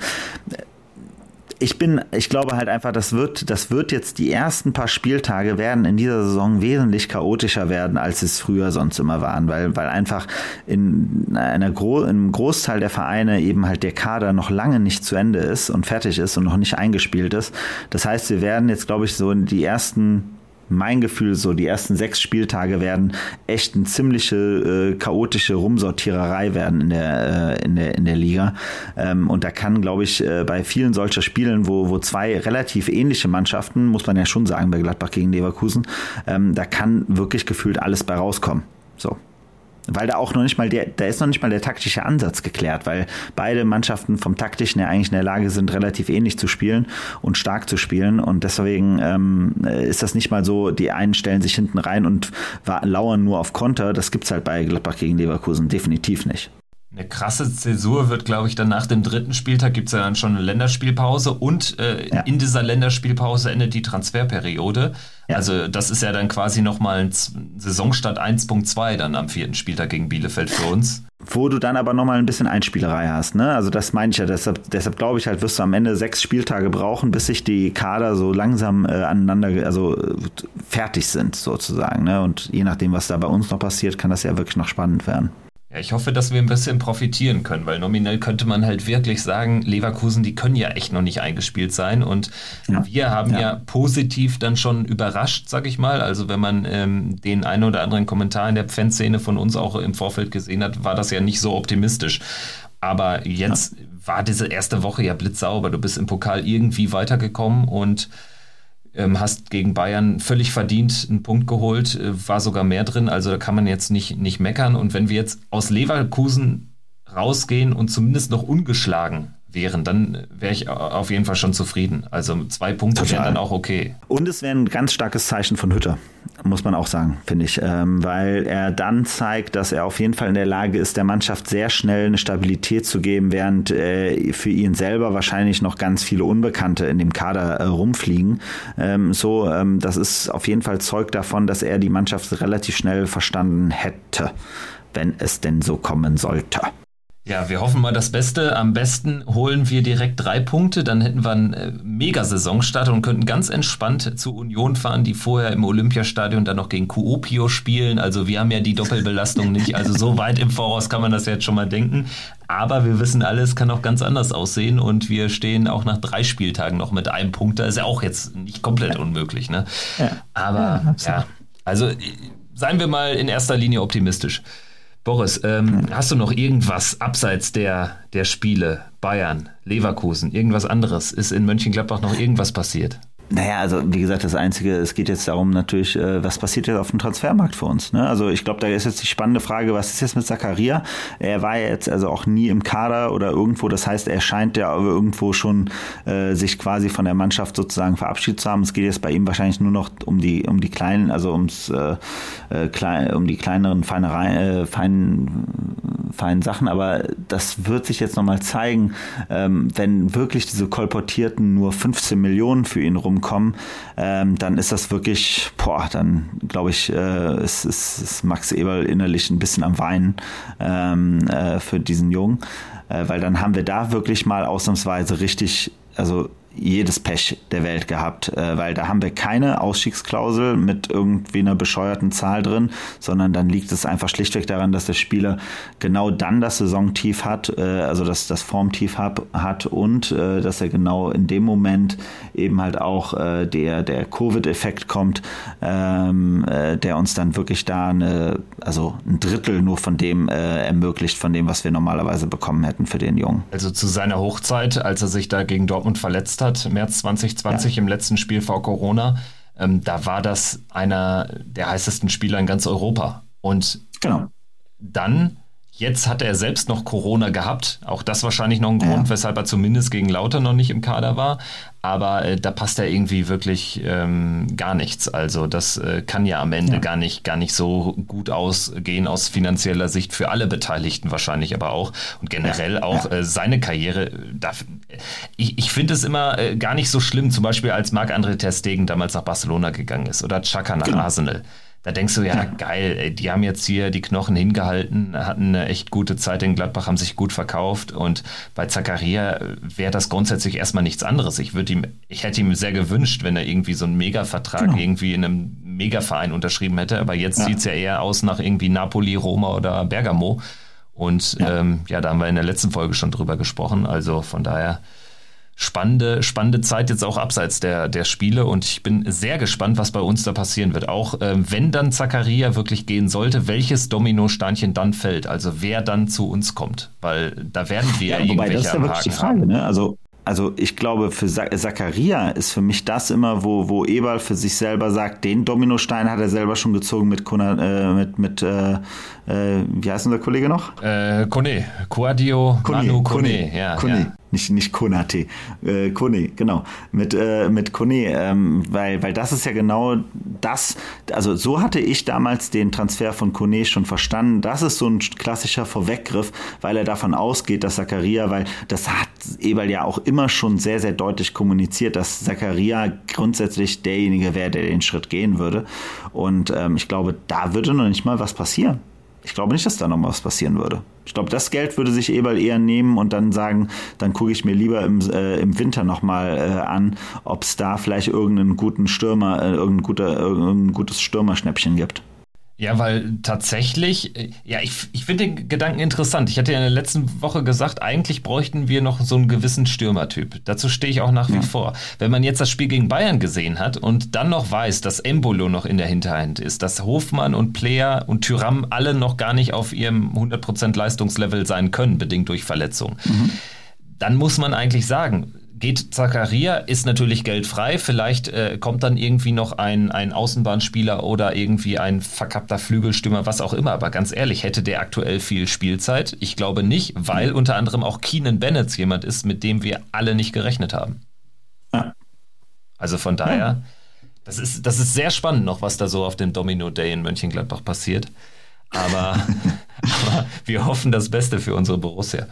S2: ich bin, ich glaube halt einfach, das wird, das wird jetzt die ersten paar Spieltage werden in dieser Saison wesentlich chaotischer werden, als es früher sonst immer waren, weil, weil einfach in einer Gro im Großteil der Vereine eben halt der Kader noch lange nicht zu Ende ist und fertig ist und noch nicht eingespielt ist. Das heißt, wir werden jetzt, glaube ich, so in die ersten mein Gefühl so, die ersten sechs Spieltage werden echt eine ziemliche äh, chaotische Rumsortiererei werden in der, äh, in der, in der Liga. Ähm, und da kann, glaube ich, äh, bei vielen solcher Spielen, wo, wo zwei relativ ähnliche Mannschaften, muss man ja schon sagen, bei Gladbach gegen Leverkusen, ähm, da kann wirklich gefühlt alles bei rauskommen. So weil da auch noch nicht mal der, da ist noch nicht mal der taktische Ansatz geklärt, weil beide Mannschaften vom taktischen her eigentlich in der Lage sind, relativ ähnlich zu spielen und stark zu spielen und deswegen ähm, ist das nicht mal so, die einen stellen sich hinten rein und lauern nur auf Konter, das gibt's halt bei Gladbach gegen Leverkusen definitiv nicht.
S1: Eine krasse Zäsur wird, glaube ich, dann nach dem dritten Spieltag gibt es ja dann schon eine Länderspielpause und äh, ja. in dieser Länderspielpause endet die Transferperiode. Ja. Also das ist ja dann quasi nochmal ein Saisonstart 1.2 dann am vierten Spieltag gegen Bielefeld für uns.
S2: Wo du dann aber nochmal ein bisschen Einspielerei hast, ne? Also das meine ich ja, deshalb, deshalb glaube ich halt, wirst du am Ende sechs Spieltage brauchen, bis sich die Kader so langsam äh, aneinander, also äh, fertig sind sozusagen, ne? Und je nachdem, was da bei uns noch passiert, kann das ja wirklich noch spannend werden.
S1: Ja, ich hoffe, dass wir ein bisschen profitieren können, weil nominell könnte man halt wirklich sagen, Leverkusen, die können ja echt noch nicht eingespielt sein. Und ja. wir haben ja. ja. positiv dann schon überrascht, sag ich mal. Also wenn man ähm, den einen oder anderen Kommentar in der Fanszene von uns auch im Vorfeld gesehen hat, war das ja nicht so optimistisch. Aber jetzt ja. war diese erste Woche ja blitzsauber. Du bist im Pokal irgendwie weitergekommen und hast gegen Bayern völlig verdient einen Punkt geholt, äh, war sogar mehr drin, also da kann man jetzt nicht, nicht meckern. Und wenn wir jetzt aus Leverkusen rausgehen und zumindest noch ungeschlagen wären, dann wäre ich auf jeden Fall schon zufrieden. Also zwei Punkte wären dann auch okay.
S2: Und es wäre ein ganz starkes Zeichen von Hütter, muss man auch sagen, finde ich, ähm, weil er dann zeigt, dass er auf jeden Fall in der Lage ist, der Mannschaft sehr schnell eine Stabilität zu geben, während äh, für ihn selber wahrscheinlich noch ganz viele Unbekannte in dem Kader äh, rumfliegen. Ähm, so, ähm, das ist auf jeden Fall Zeug davon, dass er die Mannschaft relativ schnell verstanden hätte, wenn es denn so kommen sollte.
S1: Ja, wir hoffen mal das Beste. Am besten holen wir direkt drei Punkte, dann hätten wir einen äh, Mega-Saisonstart und könnten ganz entspannt zu Union fahren, die vorher im Olympiastadion dann noch gegen Kuopio spielen. Also wir haben ja die Doppelbelastung nicht, also so weit im Voraus kann man das jetzt schon mal denken. Aber wir wissen alles kann auch ganz anders aussehen und wir stehen auch nach drei Spieltagen noch mit einem Punkt. Da ist ja auch jetzt nicht komplett unmöglich, ne? Ja. Aber ja, ja, also äh, seien wir mal in erster Linie optimistisch. Boris, ähm, hast du noch irgendwas abseits der, der Spiele, Bayern, Leverkusen, irgendwas anderes? Ist in Mönchengladbach noch irgendwas passiert?
S2: Naja, also wie gesagt, das Einzige, es geht jetzt darum natürlich, äh, was passiert jetzt auf dem Transfermarkt für uns. Ne? Also ich glaube, da ist jetzt die spannende Frage, was ist jetzt mit Zakaria? Er war ja jetzt also auch nie im Kader oder irgendwo, das heißt, er scheint ja irgendwo schon äh, sich quasi von der Mannschaft sozusagen verabschiedet zu haben. Es geht jetzt bei ihm wahrscheinlich nur noch um die um die kleinen, also ums äh, äh, klein, um die kleineren Feinereien, äh, feinen, feinen Sachen, aber das wird sich jetzt nochmal zeigen, ähm, wenn wirklich diese kolportierten nur 15 Millionen für ihn rum kommen, ähm, dann ist das wirklich, boah, dann glaube ich, äh, ist, ist, ist Max Eberl innerlich ein bisschen am Weinen ähm, äh, für diesen Jungen, äh, weil dann haben wir da wirklich mal ausnahmsweise richtig, also jedes Pech der Welt gehabt, äh, weil da haben wir keine Ausstiegsklausel mit irgendwie einer bescheuerten Zahl drin, sondern dann liegt es einfach schlichtweg daran, dass der Spieler genau dann das Saisontief hat, äh, also das, das Formtief hab, hat und äh, dass er genau in dem Moment eben halt auch äh, der, der Covid-Effekt kommt, ähm, äh, der uns dann wirklich da eine, also ein Drittel nur von dem äh, ermöglicht, von dem, was wir normalerweise bekommen hätten für den Jungen.
S1: Also zu seiner Hochzeit, als er sich da gegen Dortmund verletzt hat, hat, März 2020 ja. im letzten Spiel vor Corona, ähm, da war das einer der heißesten Spieler in ganz Europa. Und genau. dann Jetzt hat er selbst noch Corona gehabt. Auch das wahrscheinlich noch ein Grund, ja. weshalb er zumindest gegen Lauter noch nicht im Kader war. Aber äh, da passt er irgendwie wirklich ähm, gar nichts. Also das äh, kann ja am Ende ja. gar nicht, gar nicht so gut ausgehen aus finanzieller Sicht für alle Beteiligten wahrscheinlich, aber auch und generell ja. auch äh, seine Karriere. Darf, ich ich finde es immer äh, gar nicht so schlimm. Zum Beispiel als Marc-André Ter Stegen damals nach Barcelona gegangen ist oder Chaka nach genau. Arsenal. Da denkst du, ja, geil, ey, die haben jetzt hier die Knochen hingehalten, hatten eine echt gute Zeit in Gladbach, haben sich gut verkauft und bei Zakaria wäre das grundsätzlich erstmal nichts anderes. Ich würde ihm, ich hätte ihm sehr gewünscht, wenn er irgendwie so einen Mega-Vertrag genau. irgendwie in einem Mega-Verein unterschrieben hätte, aber jetzt ja. sieht's ja eher aus nach irgendwie Napoli, Roma oder Bergamo. Und ja. Ähm, ja, da haben wir in der letzten Folge schon drüber gesprochen. Also von daher spannende, spannende Zeit jetzt auch abseits der, der Spiele und ich bin sehr gespannt, was bei uns da passieren wird. Auch äh, wenn dann Zakaria wirklich gehen sollte, welches Dominosteinchen dann fällt, also wer dann zu uns kommt, weil da werden wir ja, irgendwelche das ist ja wirklich die Frage,
S2: ne? Also also ich glaube, für Zakaria ist für mich das immer, wo, wo Eberl für sich selber sagt, den Dominostein hat er selber schon gezogen mit, Kona, äh, mit, mit äh, äh, wie heißt unser Kollege noch?
S1: Äh, Kone, Quadio Kone, Manu Kone, Kone.
S2: ja. Kone. Ja nicht, nicht Konate, äh, Kone, genau, mit, äh, mit Kone, ähm, weil, weil das ist ja genau das, also so hatte ich damals den Transfer von Kone schon verstanden, das ist so ein klassischer Vorweggriff, weil er davon ausgeht, dass Zakaria, weil das hat Eberl ja auch immer schon sehr, sehr deutlich kommuniziert, dass Zakaria grundsätzlich derjenige wäre, der den Schritt gehen würde und ähm, ich glaube, da würde noch nicht mal was passieren. Ich glaube nicht, dass da noch was passieren würde. Ich glaube, das Geld würde sich Eberl eher nehmen und dann sagen, dann gucke ich mir lieber im, äh, im Winter nochmal äh, an, ob es da vielleicht irgendeinen guten Stürmer, äh, irgendein, guter, irgendein gutes Stürmerschnäppchen gibt.
S1: Ja, weil tatsächlich, äh, ja, ich, ich finde den Gedanken interessant. Ich hatte ja in der letzten Woche gesagt, eigentlich bräuchten wir noch so einen gewissen Stürmertyp. Dazu stehe ich auch nach wie ja. vor. Wenn man jetzt das Spiel gegen Bayern gesehen hat und dann noch weiß, dass Embolo noch in der Hinterhand ist, dass Hofmann und Player und Tyram alle noch gar nicht auf ihrem 100% Leistungslevel sein können, bedingt durch Verletzungen, mhm. dann muss man eigentlich sagen, geht Zakaria, ist natürlich geldfrei. Vielleicht äh, kommt dann irgendwie noch ein, ein Außenbahnspieler oder irgendwie ein verkappter Flügelstürmer, was auch immer. Aber ganz ehrlich, hätte der aktuell viel Spielzeit? Ich glaube nicht, weil unter anderem auch Keenan Bennett jemand ist, mit dem wir alle nicht gerechnet haben. Ja. Also von daher, ja. das, ist, das ist sehr spannend noch, was da so auf dem Domino Day in Mönchengladbach passiert. Aber, aber wir hoffen das Beste für unsere Borussia.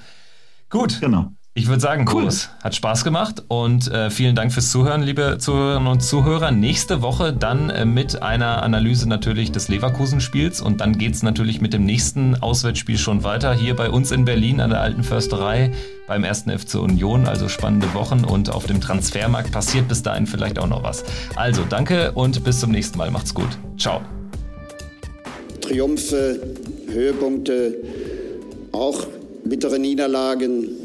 S1: Gut. Genau. Ich würde sagen, cool. Boris, hat Spaß gemacht und äh, vielen Dank fürs Zuhören, liebe Zuhörerinnen und Zuhörer. Nächste Woche dann äh, mit einer Analyse natürlich des Leverkusen-Spiels und dann geht es natürlich mit dem nächsten Auswärtsspiel schon weiter. Hier bei uns in Berlin an der Alten Försterei beim ersten FC Union. Also spannende Wochen und auf dem Transfermarkt passiert bis dahin vielleicht auch noch was. Also danke und bis zum nächsten Mal. Macht's gut. Ciao.
S5: Triumphe, Höhepunkte, auch bittere Niederlagen